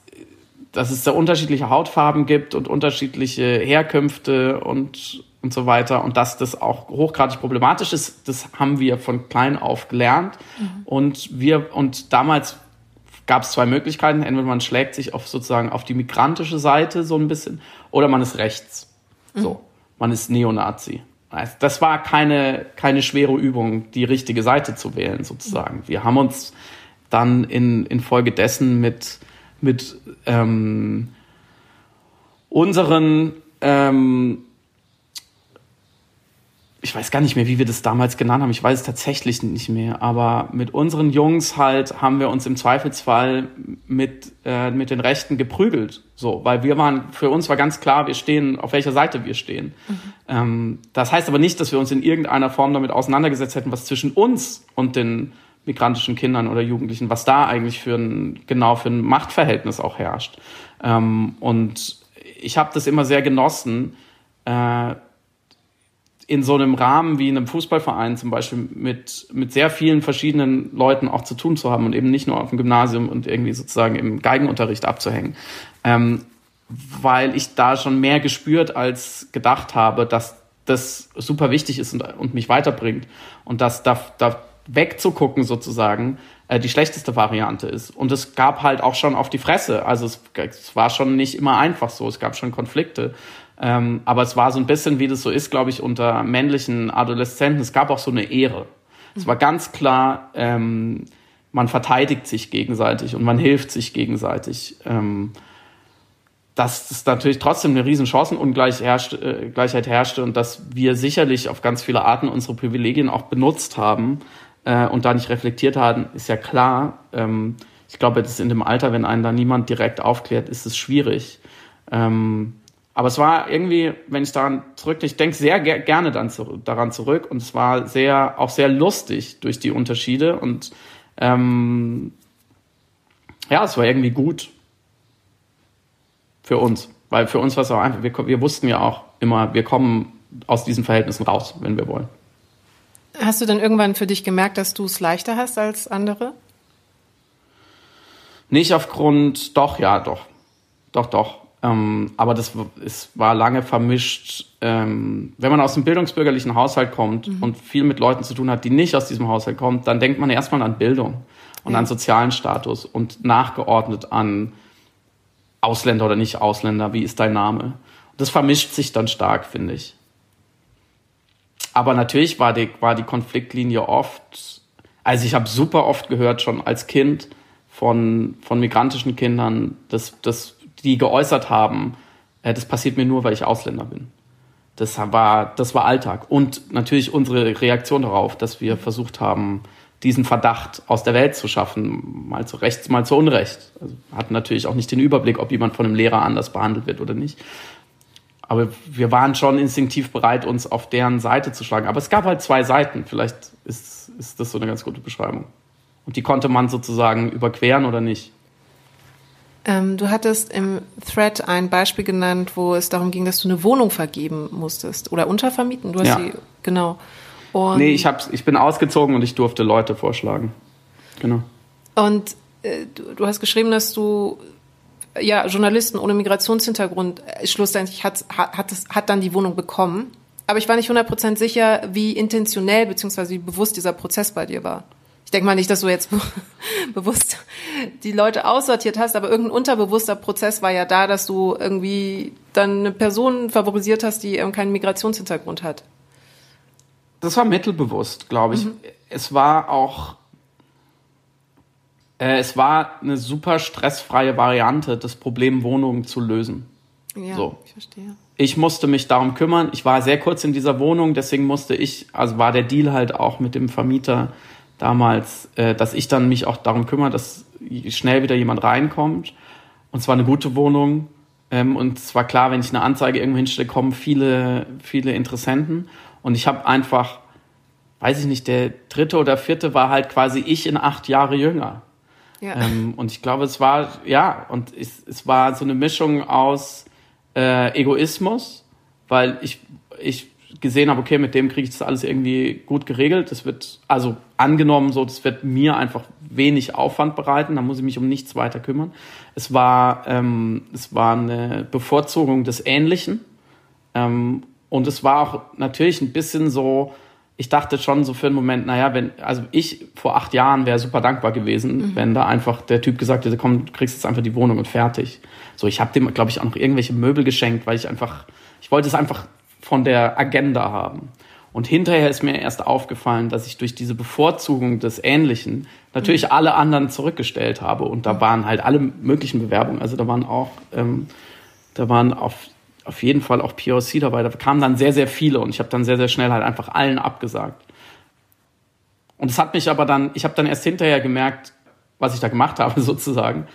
dass es da unterschiedliche Hautfarben gibt und unterschiedliche Herkünfte und, und so weiter und dass das auch hochgradig problematisch ist, das haben wir von klein auf gelernt. Mhm. Und wir, und damals gab es zwei Möglichkeiten. Entweder man schlägt sich auf sozusagen auf die migrantische Seite so ein bisschen oder man ist rechts. Mhm. So, man ist Neonazi. Das war keine, keine schwere Übung, die richtige Seite zu wählen, sozusagen. Wir haben uns dann in, in Folge dessen mit, mit ähm, unseren ähm, ich weiß gar nicht mehr, wie wir das damals genannt haben. Ich weiß es tatsächlich nicht mehr. Aber mit unseren Jungs halt haben wir uns im Zweifelsfall mit, äh, mit den Rechten geprügelt. So, weil wir waren, für uns war ganz klar, wir stehen, auf welcher Seite wir stehen. Mhm. Ähm, das heißt aber nicht, dass wir uns in irgendeiner Form damit auseinandergesetzt hätten, was zwischen uns und den migrantischen Kindern oder Jugendlichen, was da eigentlich für ein, genau für ein Machtverhältnis auch herrscht. Ähm, und ich habe das immer sehr genossen, äh, in so einem Rahmen wie in einem Fußballverein zum Beispiel mit, mit sehr vielen verschiedenen Leuten auch zu tun zu haben und eben nicht nur auf dem Gymnasium und irgendwie sozusagen im Geigenunterricht abzuhängen. Ähm, weil ich da schon mehr gespürt als gedacht habe, dass das super wichtig ist und, und mich weiterbringt und dass da, da wegzugucken sozusagen äh, die schlechteste Variante ist. Und es gab halt auch schon auf die Fresse. Also es, es war schon nicht immer einfach so. Es gab schon Konflikte. Ähm, aber es war so ein bisschen, wie das so ist, glaube ich, unter männlichen Adoleszenten. Es gab auch so eine Ehre. Es war ganz klar, ähm, man verteidigt sich gegenseitig und man hilft sich gegenseitig. Ähm, dass es natürlich trotzdem eine riesen Chancengleichheit herrscht, äh, herrschte und dass wir sicherlich auf ganz viele Arten unsere Privilegien auch benutzt haben äh, und da nicht reflektiert haben, ist ja klar. Ähm, ich glaube, das ist in dem Alter, wenn einen da niemand direkt aufklärt, ist es schwierig. Ähm, aber es war irgendwie, wenn ich daran zurück, ich denke sehr ger gerne dann zu, daran zurück und es war sehr, auch sehr lustig durch die Unterschiede und ähm, ja, es war irgendwie gut für uns, weil für uns war es auch einfach, wir, wir wussten ja auch immer, wir kommen aus diesen Verhältnissen raus, wenn wir wollen. Hast du dann irgendwann für dich gemerkt, dass du es leichter hast als andere? Nicht aufgrund, doch, ja, doch. Doch, doch. Ähm, aber das es war lange vermischt. Ähm, wenn man aus dem bildungsbürgerlichen Haushalt kommt mhm. und viel mit Leuten zu tun hat, die nicht aus diesem Haushalt kommen, dann denkt man erstmal an Bildung und ja. an sozialen Status und nachgeordnet an Ausländer oder nicht Ausländer, wie ist dein Name? Das vermischt sich dann stark, finde ich. Aber natürlich war die, war die Konfliktlinie oft, also ich habe super oft gehört, schon als Kind von, von migrantischen Kindern, dass, dass die geäußert haben, äh, das passiert mir nur, weil ich Ausländer bin. Das war, das war Alltag. Und natürlich unsere Reaktion darauf, dass wir versucht haben, diesen Verdacht aus der Welt zu schaffen, mal zu rechts, mal zu unrecht. Also hatten natürlich auch nicht den Überblick, ob jemand von einem Lehrer anders behandelt wird oder nicht. Aber wir waren schon instinktiv bereit, uns auf deren Seite zu schlagen. Aber es gab halt zwei Seiten. Vielleicht ist, ist das so eine ganz gute Beschreibung. Und die konnte man sozusagen überqueren oder nicht. Ähm, du hattest im Thread ein Beispiel genannt, wo es darum ging, dass du eine Wohnung vergeben musstest oder untervermieten. Du hast ja. sie, genau. Und nee, ich, hab's, ich bin ausgezogen und ich durfte Leute vorschlagen. Genau. Und äh, du, du, hast geschrieben, dass du ja Journalisten ohne Migrationshintergrund äh, schlussendlich hat, hat, hat, hat dann die Wohnung bekommen. Aber ich war nicht 100% sicher, wie intentionell bzw. wie bewusst dieser Prozess bei dir war ich denke mal nicht, dass du jetzt bewusst die Leute aussortiert hast, aber irgendein unterbewusster Prozess war ja da, dass du irgendwie dann eine Person favorisiert hast, die keinen Migrationshintergrund hat. Das war mittelbewusst, glaube ich. Mhm. Es war auch, äh, es war eine super stressfreie Variante, das Problem Wohnungen zu lösen. Ja, so. ich verstehe. Ich musste mich darum kümmern. Ich war sehr kurz in dieser Wohnung, deswegen musste ich, also war der Deal halt auch mit dem Vermieter, damals, äh, dass ich dann mich auch darum kümmere, dass schnell wieder jemand reinkommt. Und zwar eine gute Wohnung. Ähm, und es war klar, wenn ich eine Anzeige irgendwo hinstelle, kommen viele, viele Interessenten. Und ich habe einfach, weiß ich nicht, der dritte oder vierte war halt quasi ich in acht Jahre jünger. Ähm, und ich glaube, es war, ja, und es, es war so eine Mischung aus äh, Egoismus, weil ich, ich gesehen habe, okay, mit dem kriege ich das alles irgendwie gut geregelt. Das wird also angenommen, so, das wird mir einfach wenig Aufwand bereiten. Da muss ich mich um nichts weiter kümmern. Es war, ähm, es war eine Bevorzugung des Ähnlichen. Ähm, und es war auch natürlich ein bisschen so, ich dachte schon so für einen Moment, naja, wenn, also ich vor acht Jahren wäre super dankbar gewesen, mhm. wenn da einfach der Typ gesagt hätte, komm, du kriegst jetzt einfach die Wohnung und fertig. So, ich habe dem, glaube ich, auch noch irgendwelche Möbel geschenkt, weil ich einfach, ich wollte es einfach von der Agenda haben. Und hinterher ist mir erst aufgefallen, dass ich durch diese Bevorzugung des Ähnlichen natürlich mhm. alle anderen zurückgestellt habe. Und da waren halt alle möglichen Bewerbungen. Also da waren auch, ähm, da waren auf, auf jeden Fall auch POC dabei. Da kamen dann sehr, sehr viele und ich habe dann sehr, sehr schnell halt einfach allen abgesagt. Und es hat mich aber dann, ich habe dann erst hinterher gemerkt, was ich da gemacht habe sozusagen,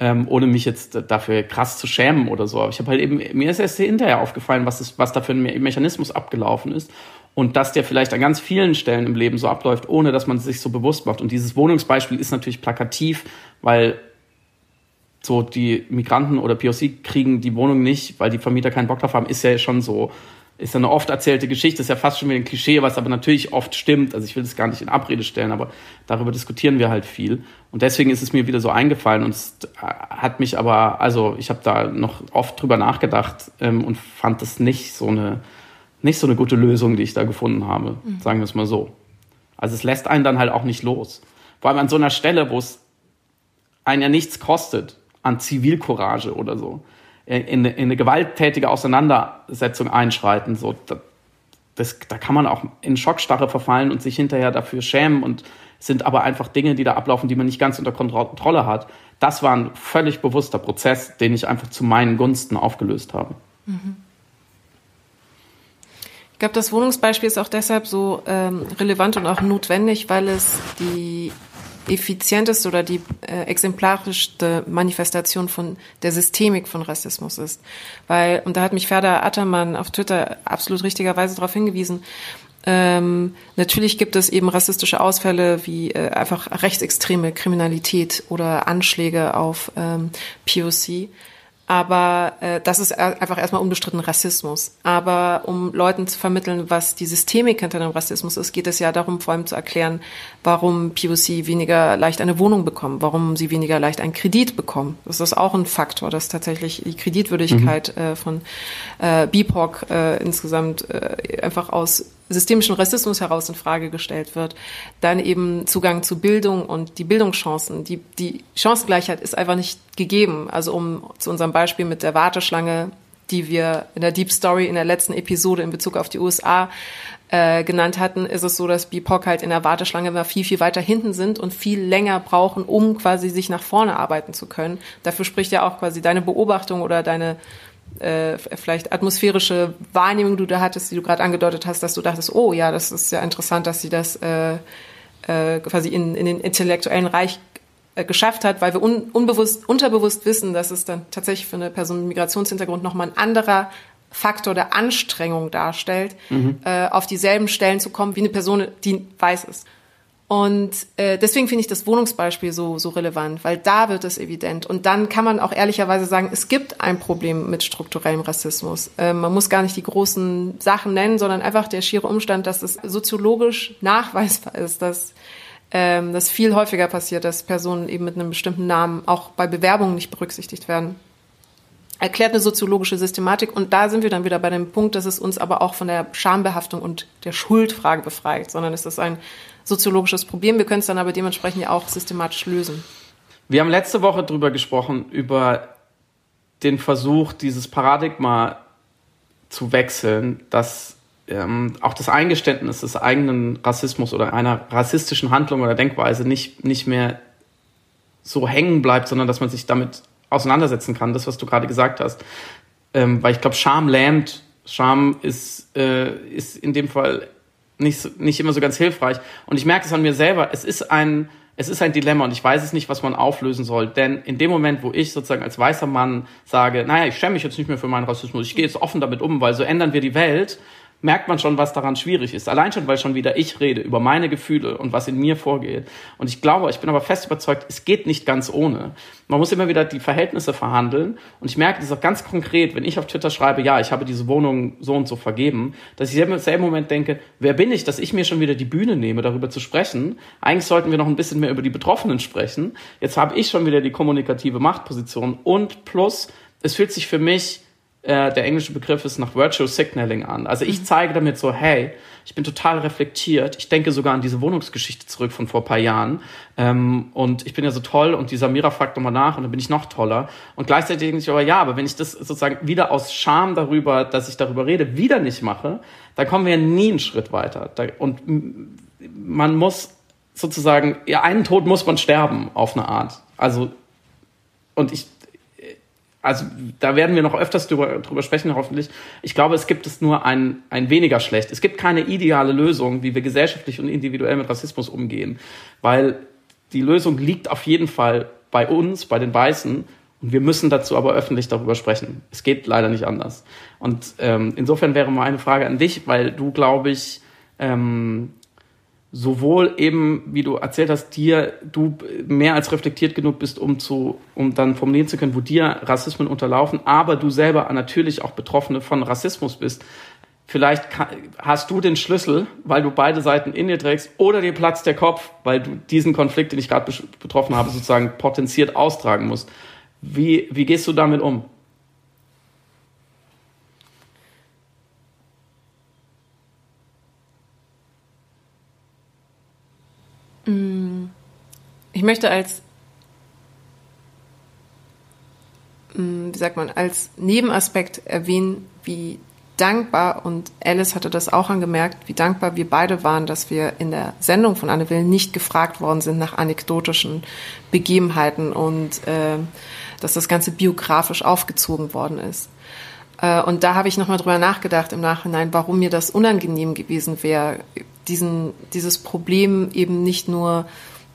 ähm, ohne mich jetzt dafür krass zu schämen oder so. Aber ich habe halt eben, mir ist erst hinterher aufgefallen, was, ist, was da für ein Mechanismus abgelaufen ist. Und dass der vielleicht an ganz vielen Stellen im Leben so abläuft, ohne dass man es sich so bewusst macht. Und dieses Wohnungsbeispiel ist natürlich plakativ, weil so die Migranten oder POC kriegen die Wohnung nicht, weil die Vermieter keinen Bock drauf haben, ist ja schon so ist ja eine oft erzählte Geschichte, ist ja fast schon wie ein Klischee, was aber natürlich oft stimmt. Also ich will das gar nicht in Abrede stellen, aber darüber diskutieren wir halt viel. Und deswegen ist es mir wieder so eingefallen und es hat mich aber, also ich habe da noch oft drüber nachgedacht ähm, und fand das nicht so eine, nicht so eine gute Lösung, die ich da gefunden habe, mhm. sagen wir es mal so. Also es lässt einen dann halt auch nicht los. Vor allem an so einer Stelle, wo es einen ja nichts kostet, an Zivilcourage oder so in, in eine gewalttätige Auseinandersetzung einschreiten. So, das, da kann man auch in Schockstarre verfallen und sich hinterher dafür schämen und sind aber einfach Dinge, die da ablaufen, die man nicht ganz unter Kontrolle hat. Das war ein völlig bewusster Prozess, den ich einfach zu meinen Gunsten aufgelöst habe. Mhm. Ich glaube, das Wohnungsbeispiel ist auch deshalb so ähm, relevant und auch notwendig, weil es die effizienteste oder die äh, exemplarischste Manifestation von der Systemik von Rassismus ist. Weil, und da hat mich Ferda Attermann auf Twitter absolut richtigerweise darauf hingewiesen, ähm, natürlich gibt es eben rassistische Ausfälle wie äh, einfach rechtsextreme Kriminalität oder Anschläge auf ähm, POC. Aber äh, das ist einfach erstmal unbestritten Rassismus. Aber um Leuten zu vermitteln, was die Systemik hinter dem Rassismus ist, geht es ja darum, vor allem zu erklären, warum POC weniger leicht eine Wohnung bekommen, warum sie weniger leicht einen Kredit bekommen. Das ist auch ein Faktor, dass tatsächlich die Kreditwürdigkeit mhm. äh, von äh, BIPOC äh, insgesamt äh, einfach aus systemischen Rassismus heraus in Frage gestellt wird, dann eben Zugang zu Bildung und die Bildungschancen. Die, die Chancengleichheit ist einfach nicht gegeben. Also um zu unserem Beispiel mit der Warteschlange, die wir in der Deep Story in der letzten Episode in Bezug auf die USA äh, genannt hatten, ist es so, dass BIPOC halt in der Warteschlange immer viel, viel weiter hinten sind und viel länger brauchen, um quasi sich nach vorne arbeiten zu können. Dafür spricht ja auch quasi deine Beobachtung oder deine äh, vielleicht atmosphärische Wahrnehmung du da hattest, die du gerade angedeutet hast, dass du dachtest, oh ja, das ist ja interessant, dass sie das äh, äh, quasi in, in den intellektuellen Reich äh, geschafft hat, weil wir un, unbewusst, unterbewusst wissen, dass es dann tatsächlich für eine Person mit Migrationshintergrund nochmal ein anderer Faktor der Anstrengung darstellt, mhm. äh, auf dieselben Stellen zu kommen wie eine Person, die weiß ist. Und äh, deswegen finde ich das Wohnungsbeispiel so, so relevant, weil da wird es evident. Und dann kann man auch ehrlicherweise sagen, es gibt ein Problem mit strukturellem Rassismus. Äh, man muss gar nicht die großen Sachen nennen, sondern einfach der schiere Umstand, dass es soziologisch nachweisbar ist, dass ähm, das viel häufiger passiert, dass Personen eben mit einem bestimmten Namen auch bei Bewerbungen nicht berücksichtigt werden erklärt eine soziologische Systematik und da sind wir dann wieder bei dem Punkt, dass es uns aber auch von der Schambehaftung und der Schuldfrage befreit, sondern es ist ein soziologisches Problem. Wir können es dann aber dementsprechend ja auch systematisch lösen. Wir haben letzte Woche darüber gesprochen, über den Versuch, dieses Paradigma zu wechseln, dass ähm, auch das Eingeständnis des eigenen Rassismus oder einer rassistischen Handlung oder Denkweise nicht, nicht mehr so hängen bleibt, sondern dass man sich damit auseinandersetzen kann, das, was du gerade gesagt hast. Ähm, weil ich glaube, Scham lähmt. Scham ist, äh, ist in dem Fall nicht, nicht immer so ganz hilfreich. Und ich merke es an mir selber, es ist ein, es ist ein Dilemma und ich weiß es nicht, was man auflösen soll. Denn in dem Moment, wo ich sozusagen als weißer Mann sage, naja, ich schäme mich jetzt nicht mehr für meinen Rassismus, ich gehe jetzt offen damit um, weil so ändern wir die Welt, merkt man schon, was daran schwierig ist. Allein schon, weil schon wieder ich rede über meine Gefühle und was in mir vorgeht. Und ich glaube, ich bin aber fest überzeugt, es geht nicht ganz ohne. Man muss immer wieder die Verhältnisse verhandeln. Und ich merke das auch ganz konkret, wenn ich auf Twitter schreibe, ja, ich habe diese Wohnung so und so vergeben, dass ich im selben Moment denke, wer bin ich, dass ich mir schon wieder die Bühne nehme, darüber zu sprechen. Eigentlich sollten wir noch ein bisschen mehr über die Betroffenen sprechen. Jetzt habe ich schon wieder die kommunikative Machtposition und plus, es fühlt sich für mich äh, der englische Begriff ist nach Virtual Signaling an. Also ich mhm. zeige damit so, hey, ich bin total reflektiert. Ich denke sogar an diese Wohnungsgeschichte zurück von vor paar Jahren. Ähm, und ich bin ja so toll und die Samira fragt nochmal nach und dann bin ich noch toller. Und gleichzeitig denke ich aber, ja, aber wenn ich das sozusagen wieder aus Scham darüber, dass ich darüber rede, wieder nicht mache, dann kommen wir nie einen Schritt weiter. Und man muss sozusagen, ja, einen Tod muss man sterben auf eine Art. Also, und ich also da werden wir noch öfters drüber, drüber sprechen, hoffentlich. Ich glaube, es gibt es nur ein, ein weniger schlecht. Es gibt keine ideale Lösung, wie wir gesellschaftlich und individuell mit Rassismus umgehen, weil die Lösung liegt auf jeden Fall bei uns, bei den Weißen. Und wir müssen dazu aber öffentlich darüber sprechen. Es geht leider nicht anders. Und ähm, insofern wäre mal eine Frage an dich, weil du, glaube ich, ähm, sowohl eben, wie du erzählt hast, dir du mehr als reflektiert genug bist, um zu, um dann formulieren zu können, wo dir Rassismen unterlaufen, aber du selber natürlich auch Betroffene von Rassismus bist. Vielleicht hast du den Schlüssel, weil du beide Seiten in dir trägst, oder dir platzt der Kopf, weil du diesen Konflikt, den ich gerade betroffen habe, sozusagen potenziert austragen musst. Wie, wie gehst du damit um? Ich möchte als, mm, wie sagt man, als Nebenaspekt erwähnen, wie dankbar, und Alice hatte das auch angemerkt, wie dankbar wir beide waren, dass wir in der Sendung von Anne Will nicht gefragt worden sind nach anekdotischen Begebenheiten und äh, dass das Ganze biografisch aufgezogen worden ist. Äh, und da habe ich nochmal drüber nachgedacht im Nachhinein, warum mir das unangenehm gewesen wäre, diesen, dieses Problem eben nicht nur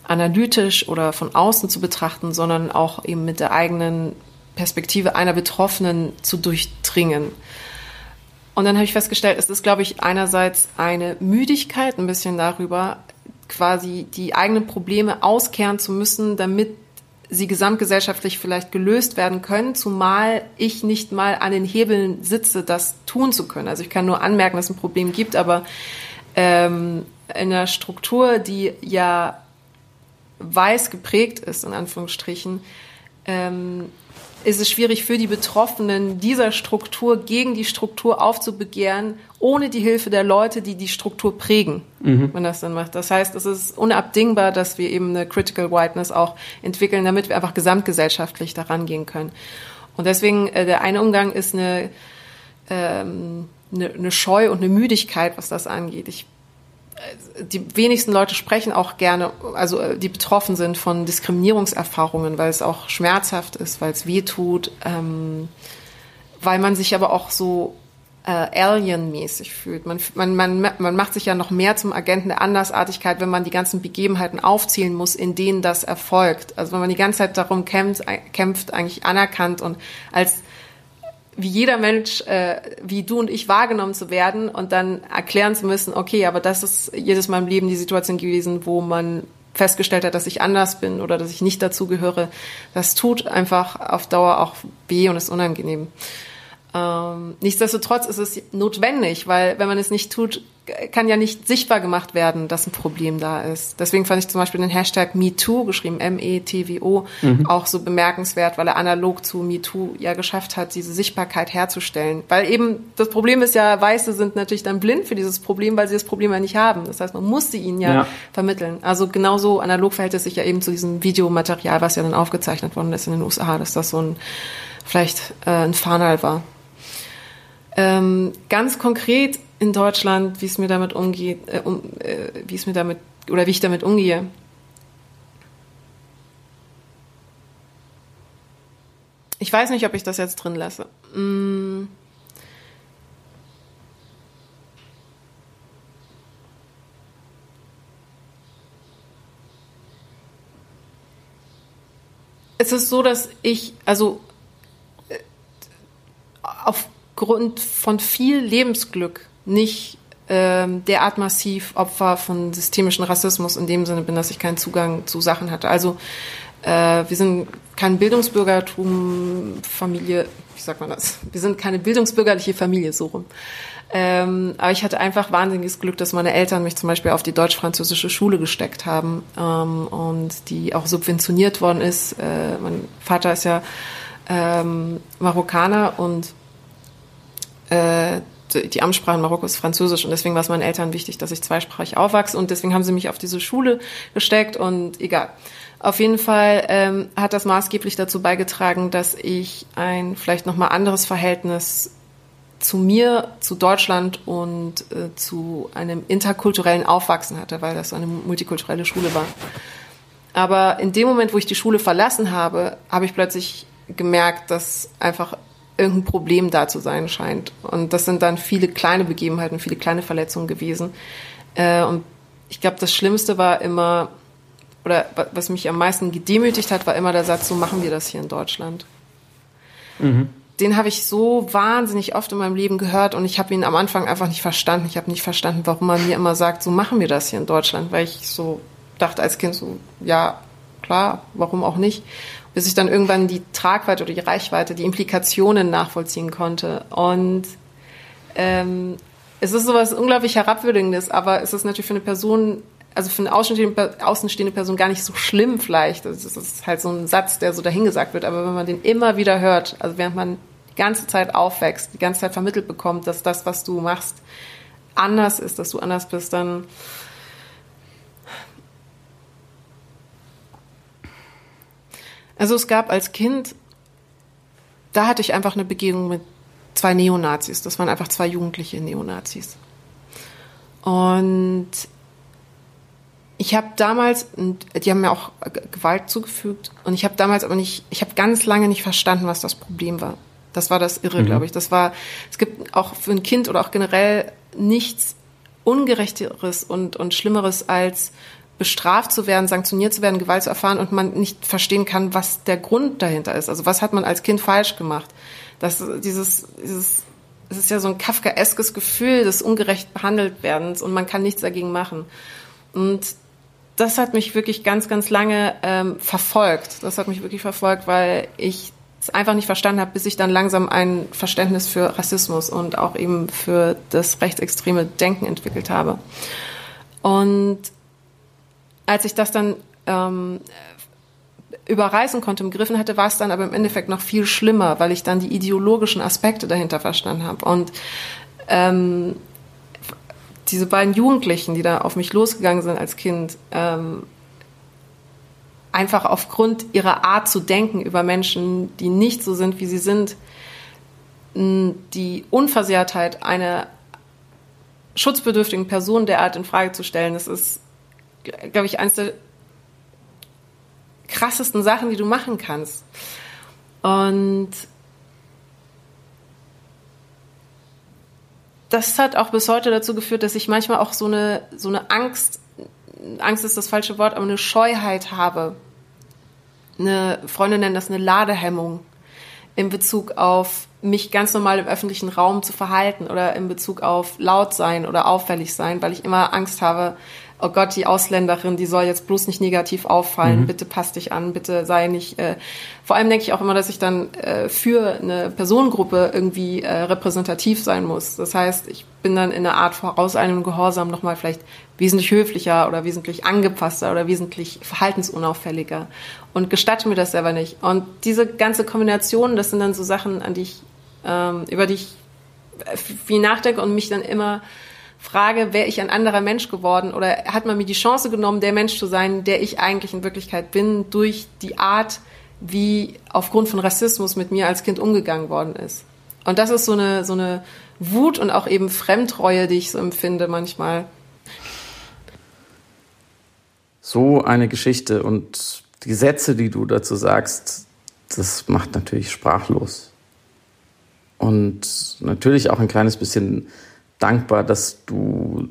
analytisch oder von außen zu betrachten, sondern auch eben mit der eigenen Perspektive einer Betroffenen zu durchdringen. Und dann habe ich festgestellt, es ist, glaube ich, einerseits eine Müdigkeit, ein bisschen darüber, quasi die eigenen Probleme auskehren zu müssen, damit sie gesamtgesellschaftlich vielleicht gelöst werden können, zumal ich nicht mal an den Hebeln sitze, das tun zu können. Also ich kann nur anmerken, dass es ein Problem gibt, aber ähm, in einer Struktur, die ja weiß geprägt ist, in Anführungsstrichen, ähm, ist es schwierig für die Betroffenen, dieser Struktur gegen die Struktur aufzubegehren, ohne die Hilfe der Leute, die die Struktur prägen, mhm. wenn das dann macht. Das heißt, es ist unabdingbar, dass wir eben eine Critical Whiteness auch entwickeln, damit wir einfach gesamtgesellschaftlich daran gehen können. Und deswegen, äh, der eine Umgang ist eine, ähm, eine, eine Scheu und eine Müdigkeit, was das angeht. Ich die wenigsten Leute sprechen auch gerne, also äh, die betroffen sind von Diskriminierungserfahrungen, weil es auch schmerzhaft ist, weil es weh tut, ähm, weil man sich aber auch so äh, Alien-mäßig fühlt. Man, man, man, man macht sich ja noch mehr zum Agenten der Andersartigkeit, wenn man die ganzen Begebenheiten aufzählen muss, in denen das erfolgt. Also wenn man die ganze Zeit darum kämpft, kämpft eigentlich anerkannt und als wie jeder Mensch, äh, wie du und ich wahrgenommen zu werden und dann erklären zu müssen, okay, aber das ist jedes Mal im Leben die Situation gewesen, wo man festgestellt hat, dass ich anders bin oder dass ich nicht dazugehöre. Das tut einfach auf Dauer auch weh und ist unangenehm. Ähm, nichtsdestotrotz ist es notwendig, weil wenn man es nicht tut, kann ja nicht sichtbar gemacht werden, dass ein Problem da ist. Deswegen fand ich zum Beispiel den Hashtag MeToo, geschrieben M-E-T-W-O, mhm. auch so bemerkenswert, weil er analog zu MeToo ja geschafft hat, diese Sichtbarkeit herzustellen. Weil eben das Problem ist ja, Weiße sind natürlich dann blind für dieses Problem, weil sie das Problem ja nicht haben. Das heißt, man musste ihnen ja, ja. vermitteln. Also genauso analog verhält es sich ja eben zu diesem Videomaterial, was ja dann aufgezeichnet worden ist in den USA, dass das so ein vielleicht äh, ein Fanal war. Ähm, ganz konkret in Deutschland, wie es mir damit umgeht, äh, um, äh, wie es mir damit oder wie ich damit umgehe. Ich weiß nicht, ob ich das jetzt drin lasse. Mm. Es ist so, dass ich, also aufgrund von viel Lebensglück nicht ähm, derart massiv Opfer von systemischen Rassismus in dem Sinne bin, dass ich keinen Zugang zu Sachen hatte. Also äh, wir sind kein Bildungsbürgertum, Familie, wie sagt man das? Wir sind keine bildungsbürgerliche Familie, so rum. Ähm, aber ich hatte einfach wahnsinniges Glück, dass meine Eltern mich zum Beispiel auf die deutsch-französische Schule gesteckt haben ähm, und die auch subventioniert worden ist. Äh, mein Vater ist ja ähm, Marokkaner und äh, die Amtssprache in Marokko ist Französisch und deswegen war es meinen Eltern wichtig, dass ich zweisprachig aufwachse und deswegen haben sie mich auf diese Schule gesteckt und egal. Auf jeden Fall ähm, hat das maßgeblich dazu beigetragen, dass ich ein vielleicht nochmal anderes Verhältnis zu mir, zu Deutschland und äh, zu einem interkulturellen Aufwachsen hatte, weil das eine multikulturelle Schule war. Aber in dem Moment, wo ich die Schule verlassen habe, habe ich plötzlich gemerkt, dass einfach irgendein Problem da zu sein scheint. Und das sind dann viele kleine Begebenheiten, viele kleine Verletzungen gewesen. Äh, und ich glaube, das Schlimmste war immer, oder was mich am meisten gedemütigt hat, war immer der Satz, so machen wir das hier in Deutschland. Mhm. Den habe ich so wahnsinnig oft in meinem Leben gehört und ich habe ihn am Anfang einfach nicht verstanden. Ich habe nicht verstanden, warum man mir immer sagt, so machen wir das hier in Deutschland, weil ich so dachte als Kind so, ja, klar, warum auch nicht bis ich dann irgendwann die Tragweite oder die Reichweite, die Implikationen nachvollziehen konnte. Und ähm, es ist sowas unglaublich herabwürdigendes, aber es ist natürlich für eine Person, also für eine außenstehende, außenstehende Person gar nicht so schlimm vielleicht. Das ist halt so ein Satz, der so dahingesagt wird, aber wenn man den immer wieder hört, also während man die ganze Zeit aufwächst, die ganze Zeit vermittelt bekommt, dass das, was du machst, anders ist, dass du anders bist, dann Also es gab als Kind, da hatte ich einfach eine Begegnung mit zwei Neonazis. Das waren einfach zwei jugendliche Neonazis. Und ich habe damals, die haben mir auch Gewalt zugefügt, und ich habe damals aber nicht, ich habe ganz lange nicht verstanden, was das Problem war. Das war das Irre, mhm. glaube ich. Das war, es gibt auch für ein Kind oder auch generell nichts Ungerechteres und, und Schlimmeres als bestraft zu werden, sanktioniert zu werden, Gewalt zu erfahren und man nicht verstehen kann, was der Grund dahinter ist. Also was hat man als Kind falsch gemacht? Das, dieses, dieses, es ist ja so ein kafkaeskes Gefühl des ungerecht behandelt werdens und man kann nichts dagegen machen. Und das hat mich wirklich ganz, ganz lange ähm, verfolgt. Das hat mich wirklich verfolgt, weil ich es einfach nicht verstanden habe, bis ich dann langsam ein Verständnis für Rassismus und auch eben für das rechtsextreme Denken entwickelt habe. Und als ich das dann ähm, überreißen konnte, begriffen hatte, war es dann aber im Endeffekt noch viel schlimmer, weil ich dann die ideologischen Aspekte dahinter verstanden habe. Und ähm, diese beiden Jugendlichen, die da auf mich losgegangen sind als Kind, ähm, einfach aufgrund ihrer Art zu denken über Menschen, die nicht so sind, wie sie sind, die Unversehrtheit einer schutzbedürftigen Person derart in Frage zu stellen, das ist glaube ich, eines der krassesten Sachen, die du machen kannst. Und das hat auch bis heute dazu geführt, dass ich manchmal auch so eine, so eine Angst, Angst ist das falsche Wort, aber eine Scheuheit habe. Eine Freunde nennen das eine Ladehemmung in Bezug auf mich ganz normal im öffentlichen Raum zu verhalten oder in Bezug auf laut sein oder auffällig sein, weil ich immer Angst habe, oh Gott, die Ausländerin, die soll jetzt bloß nicht negativ auffallen, mhm. bitte passt dich an, bitte sei nicht. Äh, vor allem denke ich auch immer, dass ich dann äh, für eine Personengruppe irgendwie äh, repräsentativ sein muss. Das heißt, ich bin dann in einer Art voraus einem Gehorsam nochmal vielleicht wesentlich höflicher oder wesentlich angepasster oder wesentlich verhaltensunauffälliger und gestatte mir das selber nicht. Und diese ganze Kombination, das sind dann so Sachen, an die ich, ähm, über die ich viel nachdenke und mich dann immer frage, wäre ich ein anderer Mensch geworden oder hat man mir die Chance genommen, der Mensch zu sein, der ich eigentlich in Wirklichkeit bin, durch die Art, wie aufgrund von Rassismus mit mir als Kind umgegangen worden ist. Und das ist so eine, so eine Wut und auch eben Fremdreue, die ich so empfinde manchmal. So eine Geschichte und die Sätze, die du dazu sagst, das macht natürlich sprachlos. Und natürlich auch ein kleines bisschen dankbar, dass du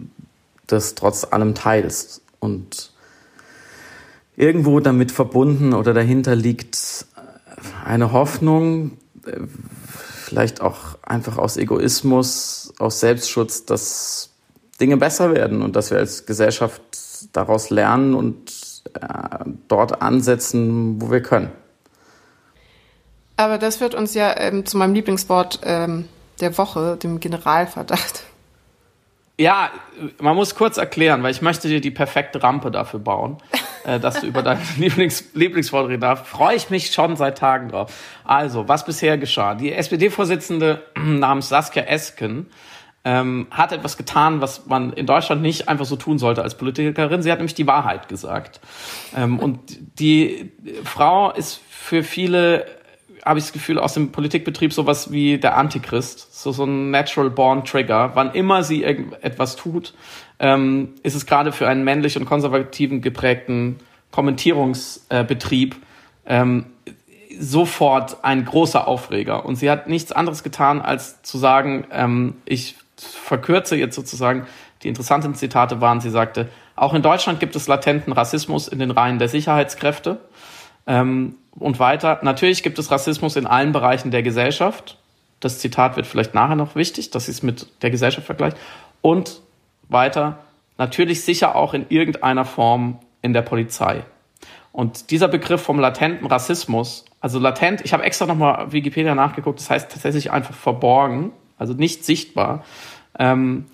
das trotz allem teilst. Und irgendwo damit verbunden oder dahinter liegt eine Hoffnung, vielleicht auch einfach aus Egoismus, aus Selbstschutz, dass Dinge besser werden und dass wir als Gesellschaft daraus lernen und äh, dort ansetzen, wo wir können. Aber das führt uns ja ähm, zu meinem Lieblingswort ähm, der Woche, dem Generalverdacht. Ja, man muss kurz erklären, weil ich möchte dir die perfekte Rampe dafür bauen, äh, dass du über dein Lieblings Lieblingswort darfst. Freue ich mich schon seit Tagen drauf. Also, was bisher geschah? Die SPD-Vorsitzende namens Saskia Esken ähm, hat etwas getan, was man in Deutschland nicht einfach so tun sollte als Politikerin. Sie hat nämlich die Wahrheit gesagt. Ähm, und die Frau ist für viele habe ich das Gefühl, aus dem Politikbetrieb sowas wie der Antichrist, so, so ein Natural Born Trigger. Wann immer sie etwas tut, ähm, ist es gerade für einen männlich und konservativen geprägten Kommentierungsbetrieb ähm, sofort ein großer Aufreger. Und sie hat nichts anderes getan, als zu sagen, ähm, ich verkürze jetzt sozusagen, die interessanten Zitate waren, sie sagte, auch in Deutschland gibt es latenten Rassismus in den Reihen der Sicherheitskräfte. Ähm, und weiter, natürlich gibt es Rassismus in allen Bereichen der Gesellschaft. Das Zitat wird vielleicht nachher noch wichtig, dass sie es mit der Gesellschaft vergleicht. Und weiter, natürlich sicher auch in irgendeiner Form in der Polizei. Und dieser Begriff vom latenten Rassismus, also latent, ich habe extra nochmal Wikipedia nachgeguckt, das heißt tatsächlich einfach verborgen, also nicht sichtbar. Ähm,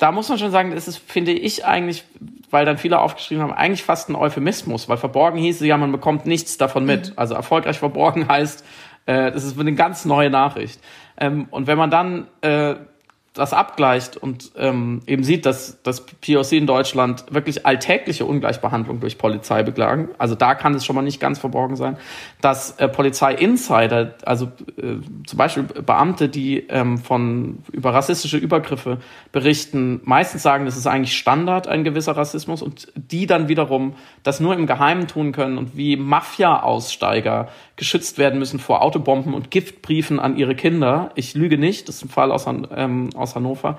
da muss man schon sagen, das ist, finde ich eigentlich, weil dann viele aufgeschrieben haben, eigentlich fast ein Euphemismus, weil verborgen hieß ja, man bekommt nichts davon mit. Mhm. Also erfolgreich verborgen heißt, äh, das ist eine ganz neue Nachricht. Ähm, und wenn man dann äh, das abgleicht und ähm, eben sieht, dass das POC in Deutschland wirklich alltägliche Ungleichbehandlung durch Polizei beklagen, also da kann es schon mal nicht ganz verborgen sein, dass äh, Polizei-Insider, also äh, zum Beispiel Beamte, die ähm, von über rassistische Übergriffe berichten, meistens sagen, das ist eigentlich Standard, ein gewisser Rassismus, und die dann wiederum das nur im Geheimen tun können und wie Mafia-Aussteiger geschützt werden müssen vor Autobomben und Giftbriefen an ihre Kinder. Ich lüge nicht, das ist ein Fall aus, ähm, aus Hannover.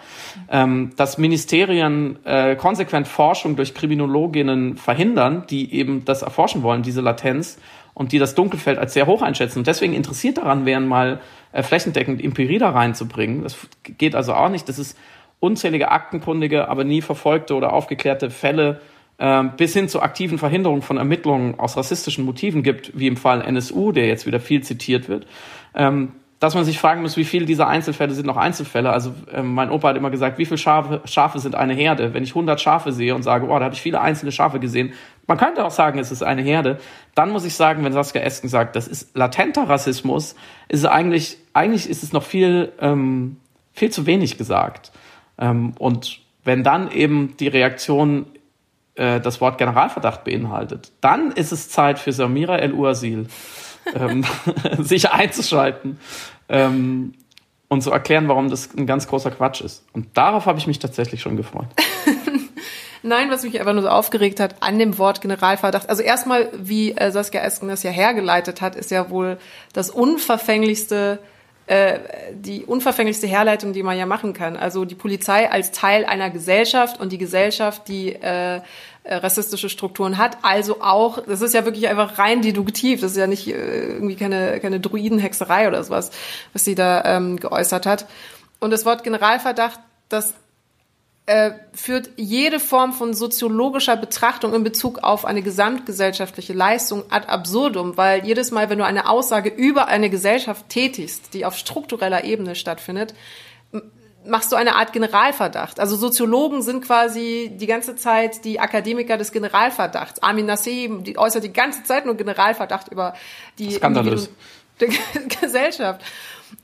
Ähm, dass Ministerien äh, konsequent Forschung durch Kriminologinnen verhindern, die eben das erforschen wollen, diese Latenz, und die das Dunkelfeld als sehr hoch einschätzen und deswegen interessiert daran wären, mal äh, flächendeckend Empirie da reinzubringen. Das geht also auch nicht. Das ist unzählige aktenkundige, aber nie verfolgte oder aufgeklärte Fälle ähm, bis hin zur aktiven Verhinderung von Ermittlungen aus rassistischen Motiven gibt, wie im Fall NSU, der jetzt wieder viel zitiert wird, ähm, dass man sich fragen muss, wie viele dieser Einzelfälle sind noch Einzelfälle. Also ähm, mein Opa hat immer gesagt, wie viele Schafe, Schafe sind eine Herde? Wenn ich 100 Schafe sehe und sage, oh, da habe ich viele einzelne Schafe gesehen, man könnte auch sagen, es ist eine Herde, dann muss ich sagen, wenn Saskia Esken sagt, das ist latenter Rassismus, ist es eigentlich, eigentlich ist es noch viel, ähm, viel zu wenig gesagt. Ähm, und wenn dann eben die Reaktion äh, das Wort Generalverdacht beinhaltet, dann ist es Zeit für Samira El-Uasil, ähm, sich einzuschalten ähm, und zu erklären, warum das ein ganz großer Quatsch ist. Und darauf habe ich mich tatsächlich schon gefreut. Nein, was mich einfach nur so aufgeregt hat an dem Wort Generalverdacht. Also erstmal, wie äh, Saskia Esken das ja hergeleitet hat, ist ja wohl das unverfänglichste äh, die unverfänglichste Herleitung, die man ja machen kann. Also die Polizei als Teil einer Gesellschaft und die Gesellschaft, die äh, rassistische Strukturen hat. Also auch, das ist ja wirklich einfach rein deduktiv, das ist ja nicht äh, irgendwie keine, keine Druidenhexerei oder sowas, was sie da ähm, geäußert hat. Und das Wort Generalverdacht, das äh, führt jede Form von soziologischer Betrachtung in Bezug auf eine gesamtgesellschaftliche Leistung ad absurdum, weil jedes Mal, wenn du eine Aussage über eine Gesellschaft tätigst, die auf struktureller Ebene stattfindet, machst du eine Art Generalverdacht. Also Soziologen sind quasi die ganze Zeit die Akademiker des Generalverdachts. Armin Nassim die äußert die ganze Zeit nur Generalverdacht über die Gesellschaft.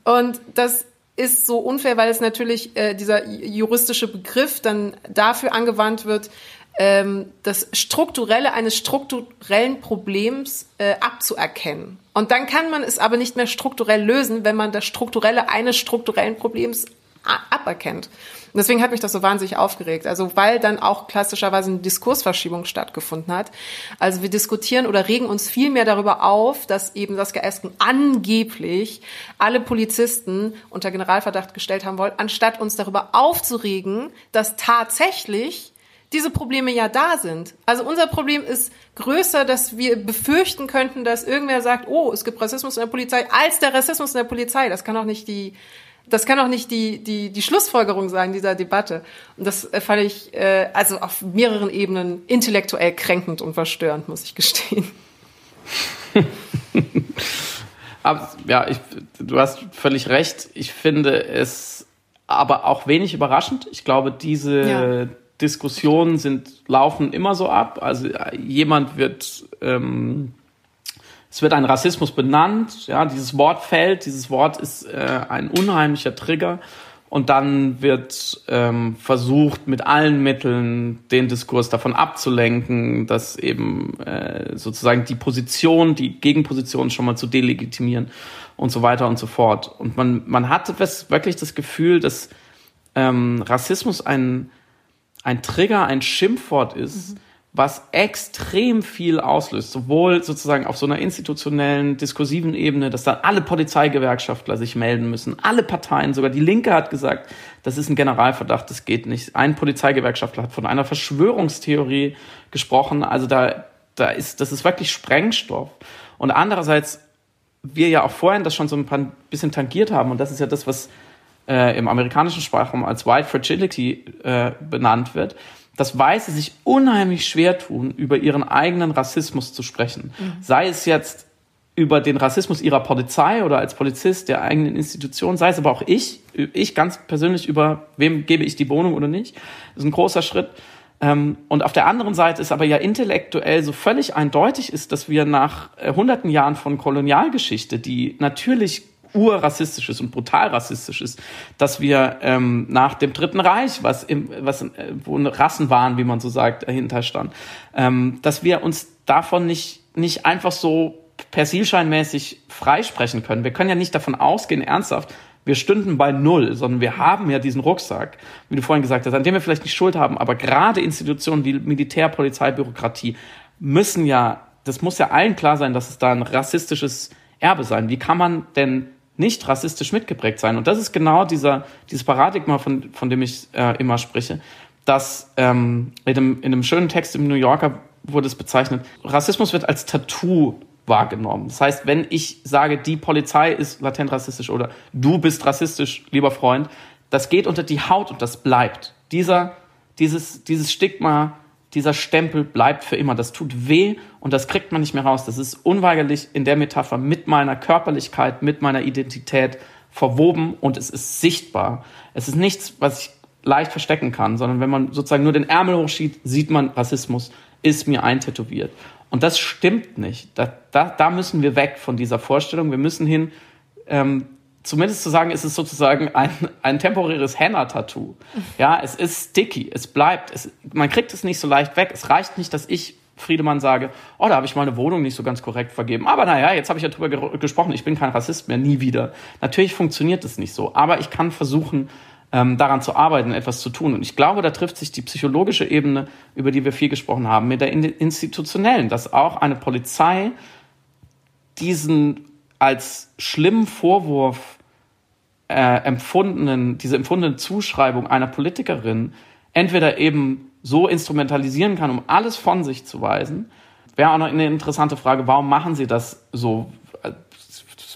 Und das ist so unfair, weil es natürlich äh, dieser juristische Begriff dann dafür angewandt wird, ähm, das Strukturelle eines strukturellen Problems äh, abzuerkennen. Und dann kann man es aber nicht mehr strukturell lösen, wenn man das Strukturelle eines strukturellen Problems aberkennt. Und deswegen hat mich das so wahnsinnig aufgeregt. Also weil dann auch klassischerweise eine Diskursverschiebung stattgefunden hat. Also wir diskutieren oder regen uns viel mehr darüber auf, dass eben Saskia Esken angeblich alle Polizisten unter Generalverdacht gestellt haben wollen, anstatt uns darüber aufzuregen, dass tatsächlich diese Probleme ja da sind. Also unser Problem ist größer, dass wir befürchten könnten, dass irgendwer sagt, oh, es gibt Rassismus in der Polizei, als der Rassismus in der Polizei. Das kann auch nicht die, das kann auch nicht die, die, die Schlussfolgerung sein dieser Debatte. Und das äh, fand ich äh, also auf mehreren Ebenen intellektuell kränkend und verstörend, muss ich gestehen. aber ja, ich, du hast völlig recht. Ich finde es aber auch wenig überraschend. Ich glaube, diese ja. Diskussionen sind, laufen immer so ab. Also jemand wird, ähm, es wird ein Rassismus benannt, ja, dieses Wort fällt, dieses Wort ist äh, ein unheimlicher Trigger und dann wird ähm, versucht, mit allen Mitteln den Diskurs davon abzulenken, dass eben äh, sozusagen die Position, die Gegenposition schon mal zu delegitimieren und so weiter und so fort. Und man, man hat wirklich das Gefühl, dass ähm, Rassismus ein ein Trigger, ein Schimpfwort ist, mhm. Was extrem viel auslöst, sowohl sozusagen auf so einer institutionellen, diskursiven Ebene, dass dann alle Polizeigewerkschaftler sich melden müssen, alle Parteien, sogar die Linke hat gesagt, das ist ein Generalverdacht, das geht nicht. Ein Polizeigewerkschaftler hat von einer Verschwörungstheorie gesprochen, also da, da ist, das ist wirklich Sprengstoff. Und andererseits, wir ja auch vorhin das schon so ein paar, bisschen tangiert haben, und das ist ja das, was äh, im amerikanischen Sprachraum als White Fragility äh, benannt wird, dass Weiße sich unheimlich schwer tun, über ihren eigenen Rassismus zu sprechen. Mhm. Sei es jetzt über den Rassismus ihrer Polizei oder als Polizist der eigenen Institution, sei es aber auch ich, ich ganz persönlich über wem gebe ich die Wohnung oder nicht, das ist ein großer Schritt. Ähm, und auf der anderen Seite ist aber ja intellektuell so völlig eindeutig ist, dass wir nach äh, hunderten Jahren von Kolonialgeschichte, die natürlich urrassistisch ist und brutal rassistisch ist, dass wir ähm, nach dem Dritten Reich, was, im, was äh, wo Rassen waren, wie man so sagt, dahinter stand, ähm, dass wir uns davon nicht, nicht einfach so persilscheinmäßig freisprechen können. Wir können ja nicht davon ausgehen, ernsthaft, wir stünden bei Null, sondern wir haben ja diesen Rucksack, wie du vorhin gesagt hast, an dem wir vielleicht nicht Schuld haben, aber gerade Institutionen wie Militär, Polizei, Bürokratie müssen ja, das muss ja allen klar sein, dass es da ein rassistisches Erbe sein. Wie kann man denn nicht rassistisch mitgeprägt sein. Und das ist genau dieser, dieses Paradigma, von, von dem ich äh, immer spreche, dass ähm, in, einem, in einem schönen Text im New Yorker wurde es bezeichnet, Rassismus wird als Tattoo wahrgenommen. Das heißt, wenn ich sage, die Polizei ist latent rassistisch oder du bist rassistisch, lieber Freund, das geht unter die Haut und das bleibt. Dieser, dieses, dieses Stigma dieser Stempel bleibt für immer. Das tut weh und das kriegt man nicht mehr raus. Das ist unweigerlich in der Metapher mit meiner Körperlichkeit, mit meiner Identität verwoben und es ist sichtbar. Es ist nichts, was ich leicht verstecken kann, sondern wenn man sozusagen nur den Ärmel hochschiebt, sieht man, Rassismus ist mir eintätowiert. Und das stimmt nicht. Da, da, da müssen wir weg von dieser Vorstellung. Wir müssen hin, ähm, zumindest zu sagen, ist es sozusagen ein, ein temporäres Henna-Tattoo. Ja, es ist sticky, es bleibt, es, man kriegt es nicht so leicht weg. Es reicht nicht, dass ich Friedemann sage, oh, da habe ich meine Wohnung nicht so ganz korrekt vergeben. Aber naja, jetzt habe ich ja drüber gesprochen, ich bin kein Rassist mehr, nie wieder. Natürlich funktioniert es nicht so, aber ich kann versuchen, ähm, daran zu arbeiten, etwas zu tun. Und ich glaube, da trifft sich die psychologische Ebene, über die wir viel gesprochen haben, mit der institutionellen, dass auch eine Polizei diesen als schlimmen Vorwurf äh, empfundenen, diese empfundene Zuschreibung einer Politikerin entweder eben so instrumentalisieren kann, um alles von sich zu weisen. Wäre auch noch eine interessante Frage, warum machen sie das so?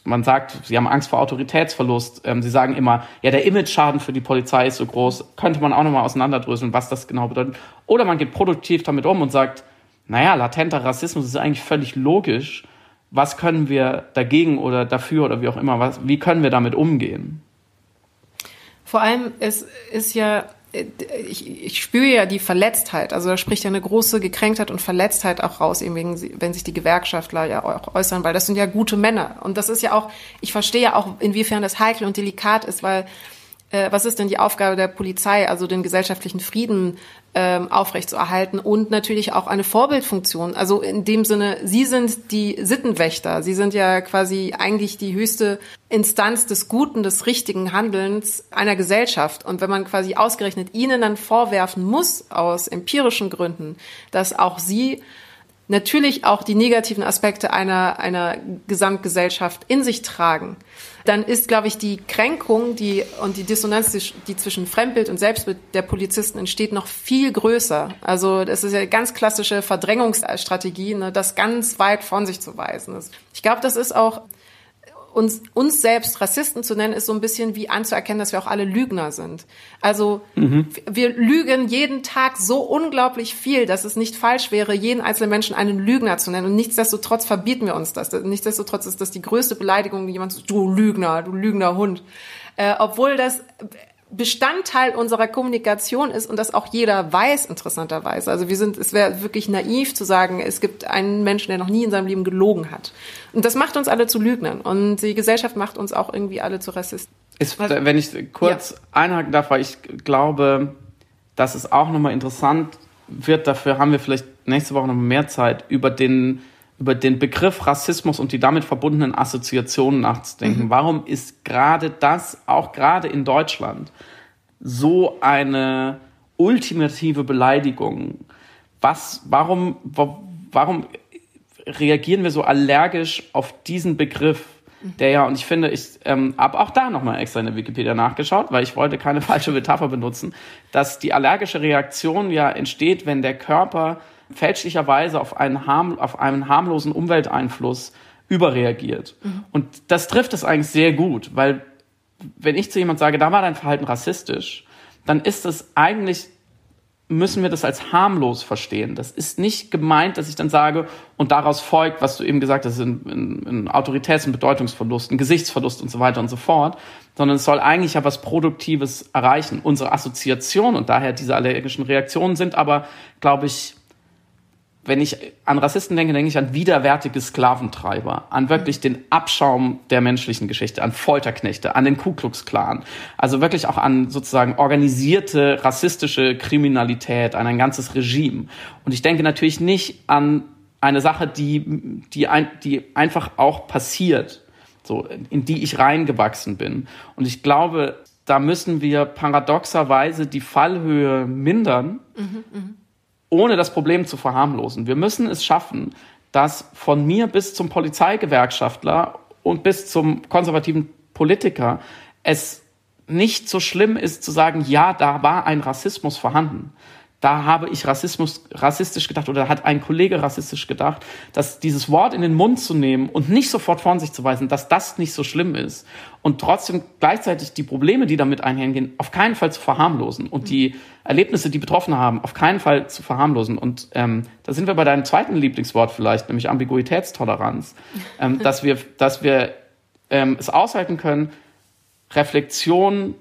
Man sagt, sie haben Angst vor Autoritätsverlust. Ähm, sie sagen immer, ja, der Image-Schaden für die Polizei ist so groß. Könnte man auch nochmal auseinanderdröseln, was das genau bedeutet. Oder man geht produktiv damit um und sagt, naja, latenter Rassismus ist eigentlich völlig logisch was können wir dagegen oder dafür oder wie auch immer, was, wie können wir damit umgehen? Vor allem, es ist ja, ich, ich spüre ja die Verletztheit, also da spricht ja eine große Gekränktheit und Verletztheit auch raus, eben wegen, wenn sich die Gewerkschaftler ja auch äußern, weil das sind ja gute Männer. Und das ist ja auch, ich verstehe ja auch, inwiefern das heikel und delikat ist, weil äh, was ist denn die Aufgabe der Polizei, also den gesellschaftlichen Frieden ähm, aufrechtzuerhalten und natürlich auch eine Vorbildfunktion. Also in dem Sinne, Sie sind die Sittenwächter. Sie sind ja quasi eigentlich die höchste Instanz des guten, des richtigen Handelns einer Gesellschaft. Und wenn man quasi ausgerechnet Ihnen dann vorwerfen muss, aus empirischen Gründen, dass auch Sie natürlich auch die negativen Aspekte einer, einer Gesamtgesellschaft in sich tragen, dann ist, glaube ich, die Kränkung die, und die Dissonanz, die zwischen Fremdbild und Selbstbild der Polizisten entsteht, noch viel größer. Also das ist ja ganz klassische Verdrängungsstrategie, ne, das ganz weit von sich zu weisen. Ich glaube, das ist auch uns, uns selbst Rassisten zu nennen, ist so ein bisschen wie anzuerkennen, dass wir auch alle Lügner sind. Also mhm. wir lügen jeden Tag so unglaublich viel, dass es nicht falsch wäre, jeden einzelnen Menschen einen Lügner zu nennen. Und nichtsdestotrotz verbieten wir uns das. Nichtsdestotrotz ist das die größte Beleidigung, jemand sagt, du Lügner, du Lügner Hund. Äh, obwohl das Bestandteil unserer Kommunikation ist und das auch jeder weiß, interessanterweise. Also wir sind, es wäre wirklich naiv zu sagen, es gibt einen Menschen, der noch nie in seinem Leben gelogen hat. Und das macht uns alle zu Lügnern. Und die Gesellschaft macht uns auch irgendwie alle zu Rassisten. Ist, wenn ich kurz ja. einhaken darf, weil ich glaube, dass es auch nochmal interessant wird, dafür haben wir vielleicht nächste Woche noch mehr Zeit, über den über den Begriff Rassismus und die damit verbundenen Assoziationen nachzudenken. Mhm. Warum ist gerade das, auch gerade in Deutschland, so eine ultimative Beleidigung? Was, warum, warum reagieren wir so allergisch auf diesen Begriff? Der ja, und ich finde, ich ähm, habe auch da nochmal extra in der Wikipedia nachgeschaut, weil ich wollte keine falsche Metapher benutzen, dass die allergische Reaktion ja entsteht, wenn der Körper fälschlicherweise auf einen, harm, auf einen harmlosen Umwelteinfluss überreagiert. Mhm. Und das trifft es eigentlich sehr gut, weil wenn ich zu jemand sage, da war dein Verhalten rassistisch, dann ist es eigentlich müssen wir das als harmlos verstehen. Das ist nicht gemeint, dass ich dann sage, und daraus folgt, was du eben gesagt hast, ein, ein, ein Autoritäts- und Bedeutungsverlust, ein Gesichtsverlust und so weiter und so fort, sondern es soll eigentlich ja was Produktives erreichen. Unsere Assoziation und daher diese allergischen Reaktionen sind aber, glaube ich, wenn ich an Rassisten denke, denke ich an widerwärtige Sklaventreiber, an wirklich den Abschaum der menschlichen Geschichte, an Folterknechte, an den Ku Klux Klan. Also wirklich auch an sozusagen organisierte rassistische Kriminalität, an ein ganzes Regime. Und ich denke natürlich nicht an eine Sache, die, die, ein, die einfach auch passiert, so, in die ich reingewachsen bin. Und ich glaube, da müssen wir paradoxerweise die Fallhöhe mindern. Mhm, mh ohne das Problem zu verharmlosen. Wir müssen es schaffen, dass von mir bis zum Polizeigewerkschaftler und bis zum konservativen Politiker es nicht so schlimm ist zu sagen, ja, da war ein Rassismus vorhanden, da habe ich Rassismus, rassistisch gedacht oder hat ein Kollege rassistisch gedacht, dass dieses Wort in den Mund zu nehmen und nicht sofort von sich zu weisen, dass das nicht so schlimm ist und trotzdem gleichzeitig die Probleme, die damit einhergehen, auf keinen Fall zu verharmlosen und die Erlebnisse, die Betroffene haben, auf keinen Fall zu verharmlosen. Und ähm, da sind wir bei deinem zweiten Lieblingswort vielleicht, nämlich Ambiguitätstoleranz, ähm, dass wir, dass wir ähm, es aushalten können, Reflexion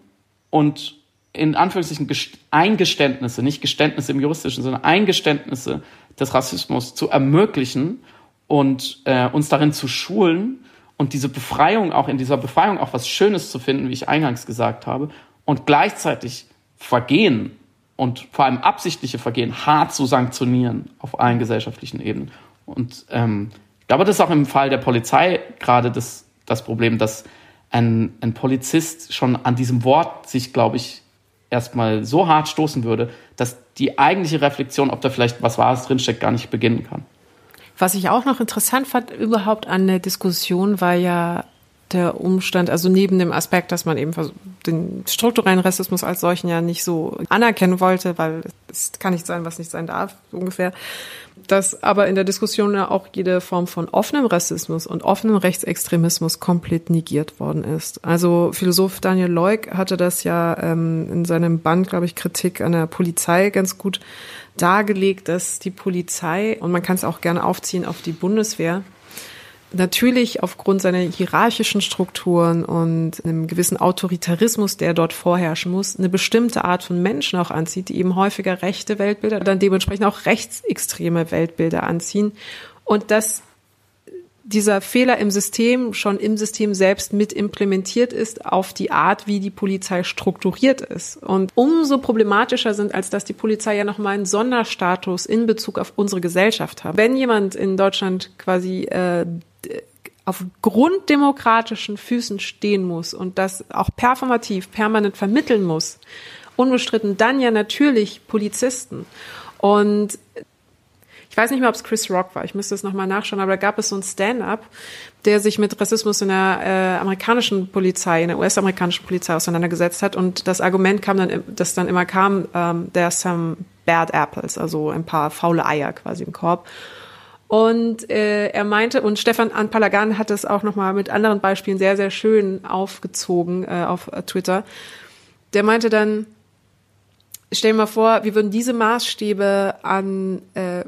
und in Anführungszeichen Eingeständnisse, nicht Geständnisse im juristischen, sondern Eingeständnisse des Rassismus zu ermöglichen und äh, uns darin zu schulen und diese Befreiung auch in dieser Befreiung auch was Schönes zu finden, wie ich eingangs gesagt habe, und gleichzeitig Vergehen und vor allem absichtliche Vergehen hart zu sanktionieren auf allen gesellschaftlichen Ebenen. Und ähm, ich glaube, das ist auch im Fall der Polizei gerade das, das Problem, dass ein, ein Polizist schon an diesem Wort sich, glaube ich, erstmal so hart stoßen würde, dass die eigentliche Reflexion, ob da vielleicht was Wahres drinsteckt, gar nicht beginnen kann. Was ich auch noch interessant fand überhaupt an der Diskussion war ja der Umstand, also neben dem Aspekt, dass man eben den strukturellen Rassismus als solchen ja nicht so anerkennen wollte, weil es kann nicht sein, was nicht sein darf, ungefähr, dass aber in der Diskussion ja auch jede Form von offenem Rassismus und offenem Rechtsextremismus komplett negiert worden ist. Also Philosoph Daniel Leuk hatte das ja ähm, in seinem Band, glaube ich, Kritik an der Polizei ganz gut dargelegt, dass die Polizei, und man kann es auch gerne aufziehen auf die Bundeswehr, natürlich aufgrund seiner hierarchischen Strukturen und einem gewissen Autoritarismus, der dort vorherrschen muss, eine bestimmte Art von Menschen auch anzieht, die eben häufiger rechte Weltbilder, dann dementsprechend auch rechtsextreme Weltbilder anziehen. Und dass dieser Fehler im System schon im System selbst mit implementiert ist auf die Art, wie die Polizei strukturiert ist. Und umso problematischer sind, als dass die Polizei ja nochmal einen Sonderstatus in Bezug auf unsere Gesellschaft hat. Wenn jemand in Deutschland quasi äh, auf grunddemokratischen Füßen stehen muss und das auch performativ, permanent vermitteln muss, unbestritten dann ja natürlich Polizisten. Und ich weiß nicht mehr, ob es Chris Rock war, ich müsste es nochmal nachschauen, aber da gab es so ein Stand-up, der sich mit Rassismus in der äh, amerikanischen Polizei, in der US-amerikanischen Polizei auseinandergesetzt hat. Und das Argument kam dann, das dann immer kam, ähm, there are some bad apples, also ein paar faule Eier quasi im Korb. Und äh, er meinte, und Stefan Anpalagan hat es auch nochmal mit anderen Beispielen sehr, sehr schön aufgezogen äh, auf Twitter. Der meinte dann, stell dir mal vor, wir würden diese Maßstäbe an äh,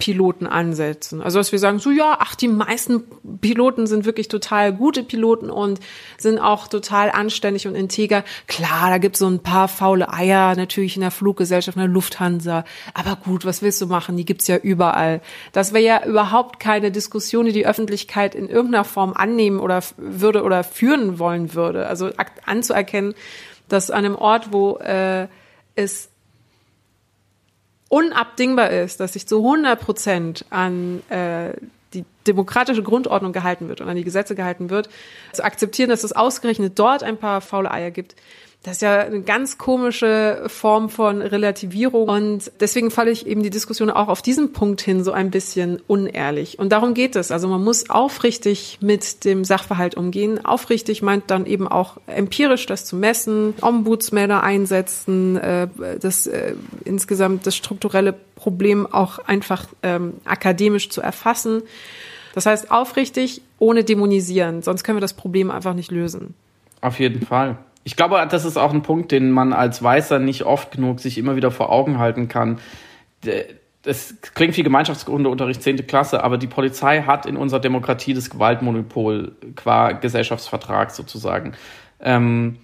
Flugzeugpiloten ansetzen. Also dass wir sagen, so ja, ach, die meisten Piloten sind wirklich total gute Piloten und sind auch total anständig und integer. Klar, da gibt's so ein paar faule Eier natürlich in der Fluggesellschaft, in der Lufthansa. Aber gut, was willst du machen? Die gibt's ja überall. Das wäre ja überhaupt keine Diskussion, die die Öffentlichkeit in irgendeiner Form annehmen oder würde oder führen wollen würde. Also anzuerkennen, dass an einem Ort, wo äh, es unabdingbar ist, dass sich zu 100 Prozent an äh, die demokratische Grundordnung gehalten wird und an die Gesetze gehalten wird, zu akzeptieren, dass es ausgerechnet dort ein paar faule Eier gibt, das ist ja eine ganz komische Form von Relativierung und deswegen falle ich eben die Diskussion auch auf diesen Punkt hin so ein bisschen unehrlich. Und darum geht es. Also man muss aufrichtig mit dem Sachverhalt umgehen. Aufrichtig meint dann eben auch empirisch das zu messen, Ombudsmänner einsetzen, äh, das äh, insgesamt das strukturelle Problem auch einfach ähm, akademisch zu erfassen. Das heißt aufrichtig, ohne dämonisieren, sonst können wir das Problem einfach nicht lösen. Auf jeden Fall. Ich glaube, das ist auch ein Punkt, den man als Weißer nicht oft genug sich immer wieder vor Augen halten kann. Das klingt wie Gemeinschaftsgründeunterricht 10. Klasse, aber die Polizei hat in unserer Demokratie das Gewaltmonopol qua Gesellschaftsvertrag sozusagen. Ähm,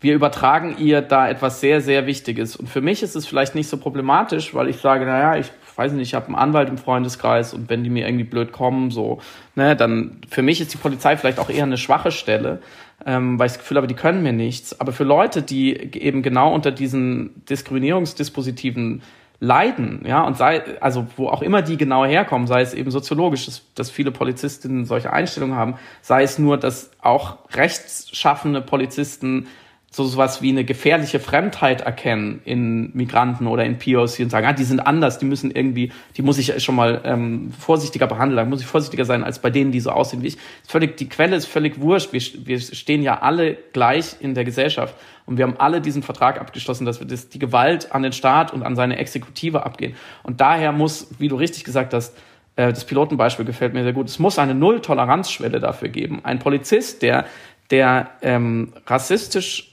wir übertragen ihr da etwas sehr, sehr Wichtiges. Und für mich ist es vielleicht nicht so problematisch, weil ich sage, naja, ich weiß nicht, ich habe einen Anwalt im Freundeskreis und wenn die mir irgendwie blöd kommen, so, ne, dann für mich ist die Polizei vielleicht auch eher eine schwache Stelle ähm, weil ich das Gefühl habe, die können mir nichts. Aber für Leute, die eben genau unter diesen Diskriminierungsdispositiven leiden, ja, und sei, also wo auch immer die genau herkommen, sei es eben soziologisch, dass, dass viele Polizistinnen solche Einstellungen haben, sei es nur, dass auch rechtsschaffende Polizisten so sowas wie eine gefährliche Fremdheit erkennen in Migranten oder in POC und sagen, ah, die sind anders, die müssen irgendwie, die muss ich schon mal ähm, vorsichtiger behandeln, da muss ich vorsichtiger sein als bei denen, die so aussehen wie ich. Völlig, die Quelle ist völlig wurscht. Wir, wir stehen ja alle gleich in der Gesellschaft und wir haben alle diesen Vertrag abgeschlossen, dass wir das, die Gewalt an den Staat und an seine Exekutive abgehen. Und daher muss, wie du richtig gesagt hast, äh, das Pilotenbeispiel gefällt mir sehr gut. Es muss eine Null-Toleranzschwelle dafür geben. Ein Polizist, der, der ähm, rassistisch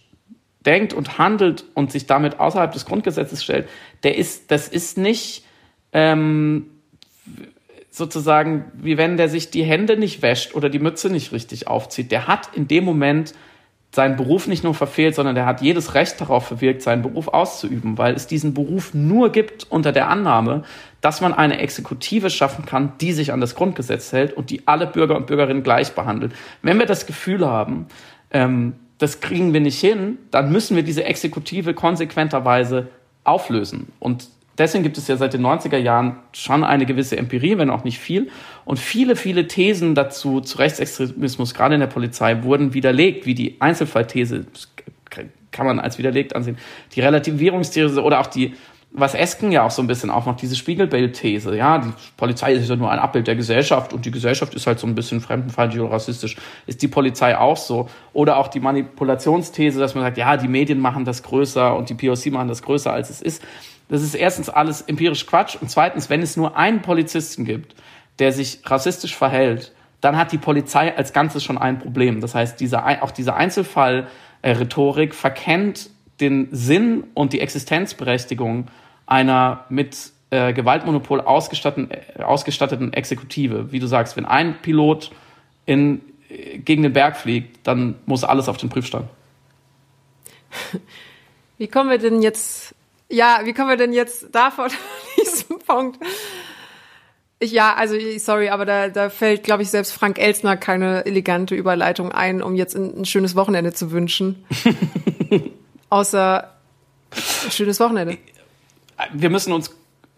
denkt und handelt und sich damit außerhalb des Grundgesetzes stellt, der ist, das ist nicht ähm, sozusagen, wie wenn der sich die Hände nicht wäscht oder die Mütze nicht richtig aufzieht. Der hat in dem Moment seinen Beruf nicht nur verfehlt, sondern der hat jedes Recht darauf verwirkt, seinen Beruf auszuüben, weil es diesen Beruf nur gibt unter der Annahme, dass man eine Exekutive schaffen kann, die sich an das Grundgesetz hält und die alle Bürger und Bürgerinnen gleich behandelt. Wenn wir das Gefühl haben, ähm, das kriegen wir nicht hin, dann müssen wir diese Exekutive konsequenterweise auflösen. Und deswegen gibt es ja seit den 90er Jahren schon eine gewisse Empirie, wenn auch nicht viel. Und viele, viele Thesen dazu, zu Rechtsextremismus, gerade in der Polizei, wurden widerlegt, wie die Einzelfallthese, kann man als widerlegt ansehen, die Relativierungsthese oder auch die was Esken ja auch so ein bisschen aufmacht, diese Spiegelbildthese, ja, die Polizei ist ja nur ein Abbild der Gesellschaft und die Gesellschaft ist halt so ein bisschen fremdenfeindlich oder rassistisch. Ist die Polizei auch so? Oder auch die Manipulationsthese, dass man sagt, ja, die Medien machen das größer und die POC machen das größer, als es ist. Das ist erstens alles empirisch Quatsch und zweitens, wenn es nur einen Polizisten gibt, der sich rassistisch verhält, dann hat die Polizei als Ganzes schon ein Problem. Das heißt, diese, auch diese Einzelfall-Rhetorik verkennt den Sinn und die Existenzberechtigung einer mit äh, Gewaltmonopol ausgestatteten, äh, ausgestatteten Exekutive. Wie du sagst, wenn ein Pilot in, äh, gegen den Berg fliegt, dann muss alles auf den Prüfstand. Wie kommen wir denn jetzt, ja, wie kommen wir denn jetzt davon, diesem Punkt? Ich, ja, also sorry, aber da, da fällt, glaube ich, selbst Frank Elsner keine elegante Überleitung ein, um jetzt ein, ein schönes Wochenende zu wünschen. Außer schönes Wochenende. Wir müssen uns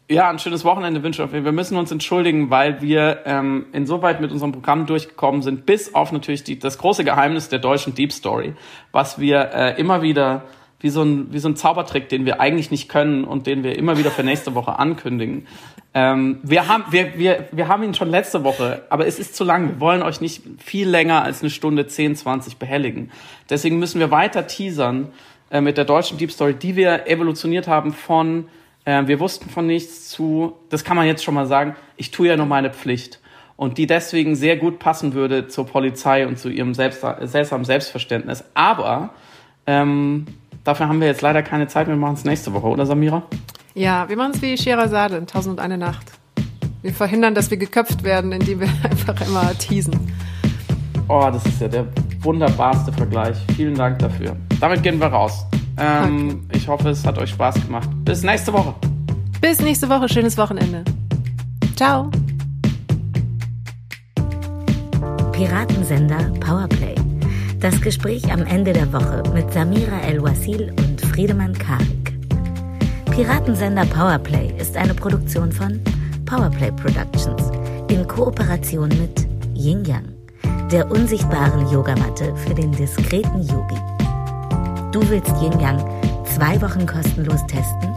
ja, ein schönes Wochenende wünschen. Wir müssen uns entschuldigen, weil wir ähm, insoweit mit unserem Programm durchgekommen sind, bis auf natürlich die, das große Geheimnis der deutschen Deep Story, was wir äh, immer wieder wie so ein, wie so ein Zaubertrick, den wir eigentlich nicht können und den wir immer wieder für nächste Woche ankündigen. Ähm, wir, haben, wir, wir, wir haben ihn schon letzte Woche, aber es ist zu lang. Wir wollen euch nicht viel länger als eine Stunde 10, 20 behelligen. Deswegen müssen wir weiter teasern äh, mit der deutschen Deep Story, die wir evolutioniert haben von äh, wir wussten von nichts zu, das kann man jetzt schon mal sagen, ich tue ja nur meine Pflicht. Und die deswegen sehr gut passen würde zur Polizei und zu ihrem seltsamen Selbstverständnis. Aber ähm, Dafür haben wir jetzt leider keine Zeit. Wir machen es nächste Woche, oder Samira? Ja, wir machen es wie Scheherazade in Tausend und eine Nacht. Wir verhindern, dass wir geköpft werden, indem wir einfach immer teasen. Oh, das ist ja der wunderbarste Vergleich. Vielen Dank dafür. Damit gehen wir raus. Ähm, okay. Ich hoffe, es hat euch Spaß gemacht. Bis nächste Woche. Bis nächste Woche. Schönes Wochenende. Ciao. Piratensender Powerplay. Das Gespräch am Ende der Woche mit Samira El-Wasil und Friedemann Karik. Piratensender Powerplay ist eine Produktion von Powerplay Productions in Kooperation mit Yin Yang, der unsichtbaren Yogamatte für den diskreten Yogi. Du willst Yin Yang zwei Wochen kostenlos testen?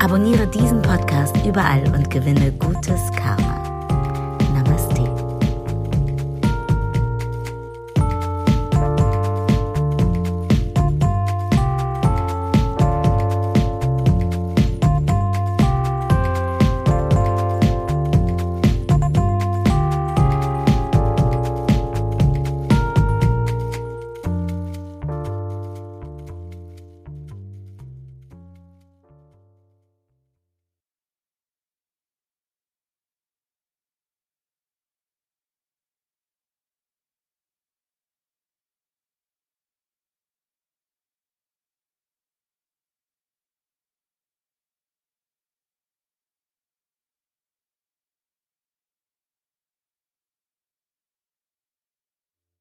Abonniere diesen Podcast überall und gewinne gutes Karma.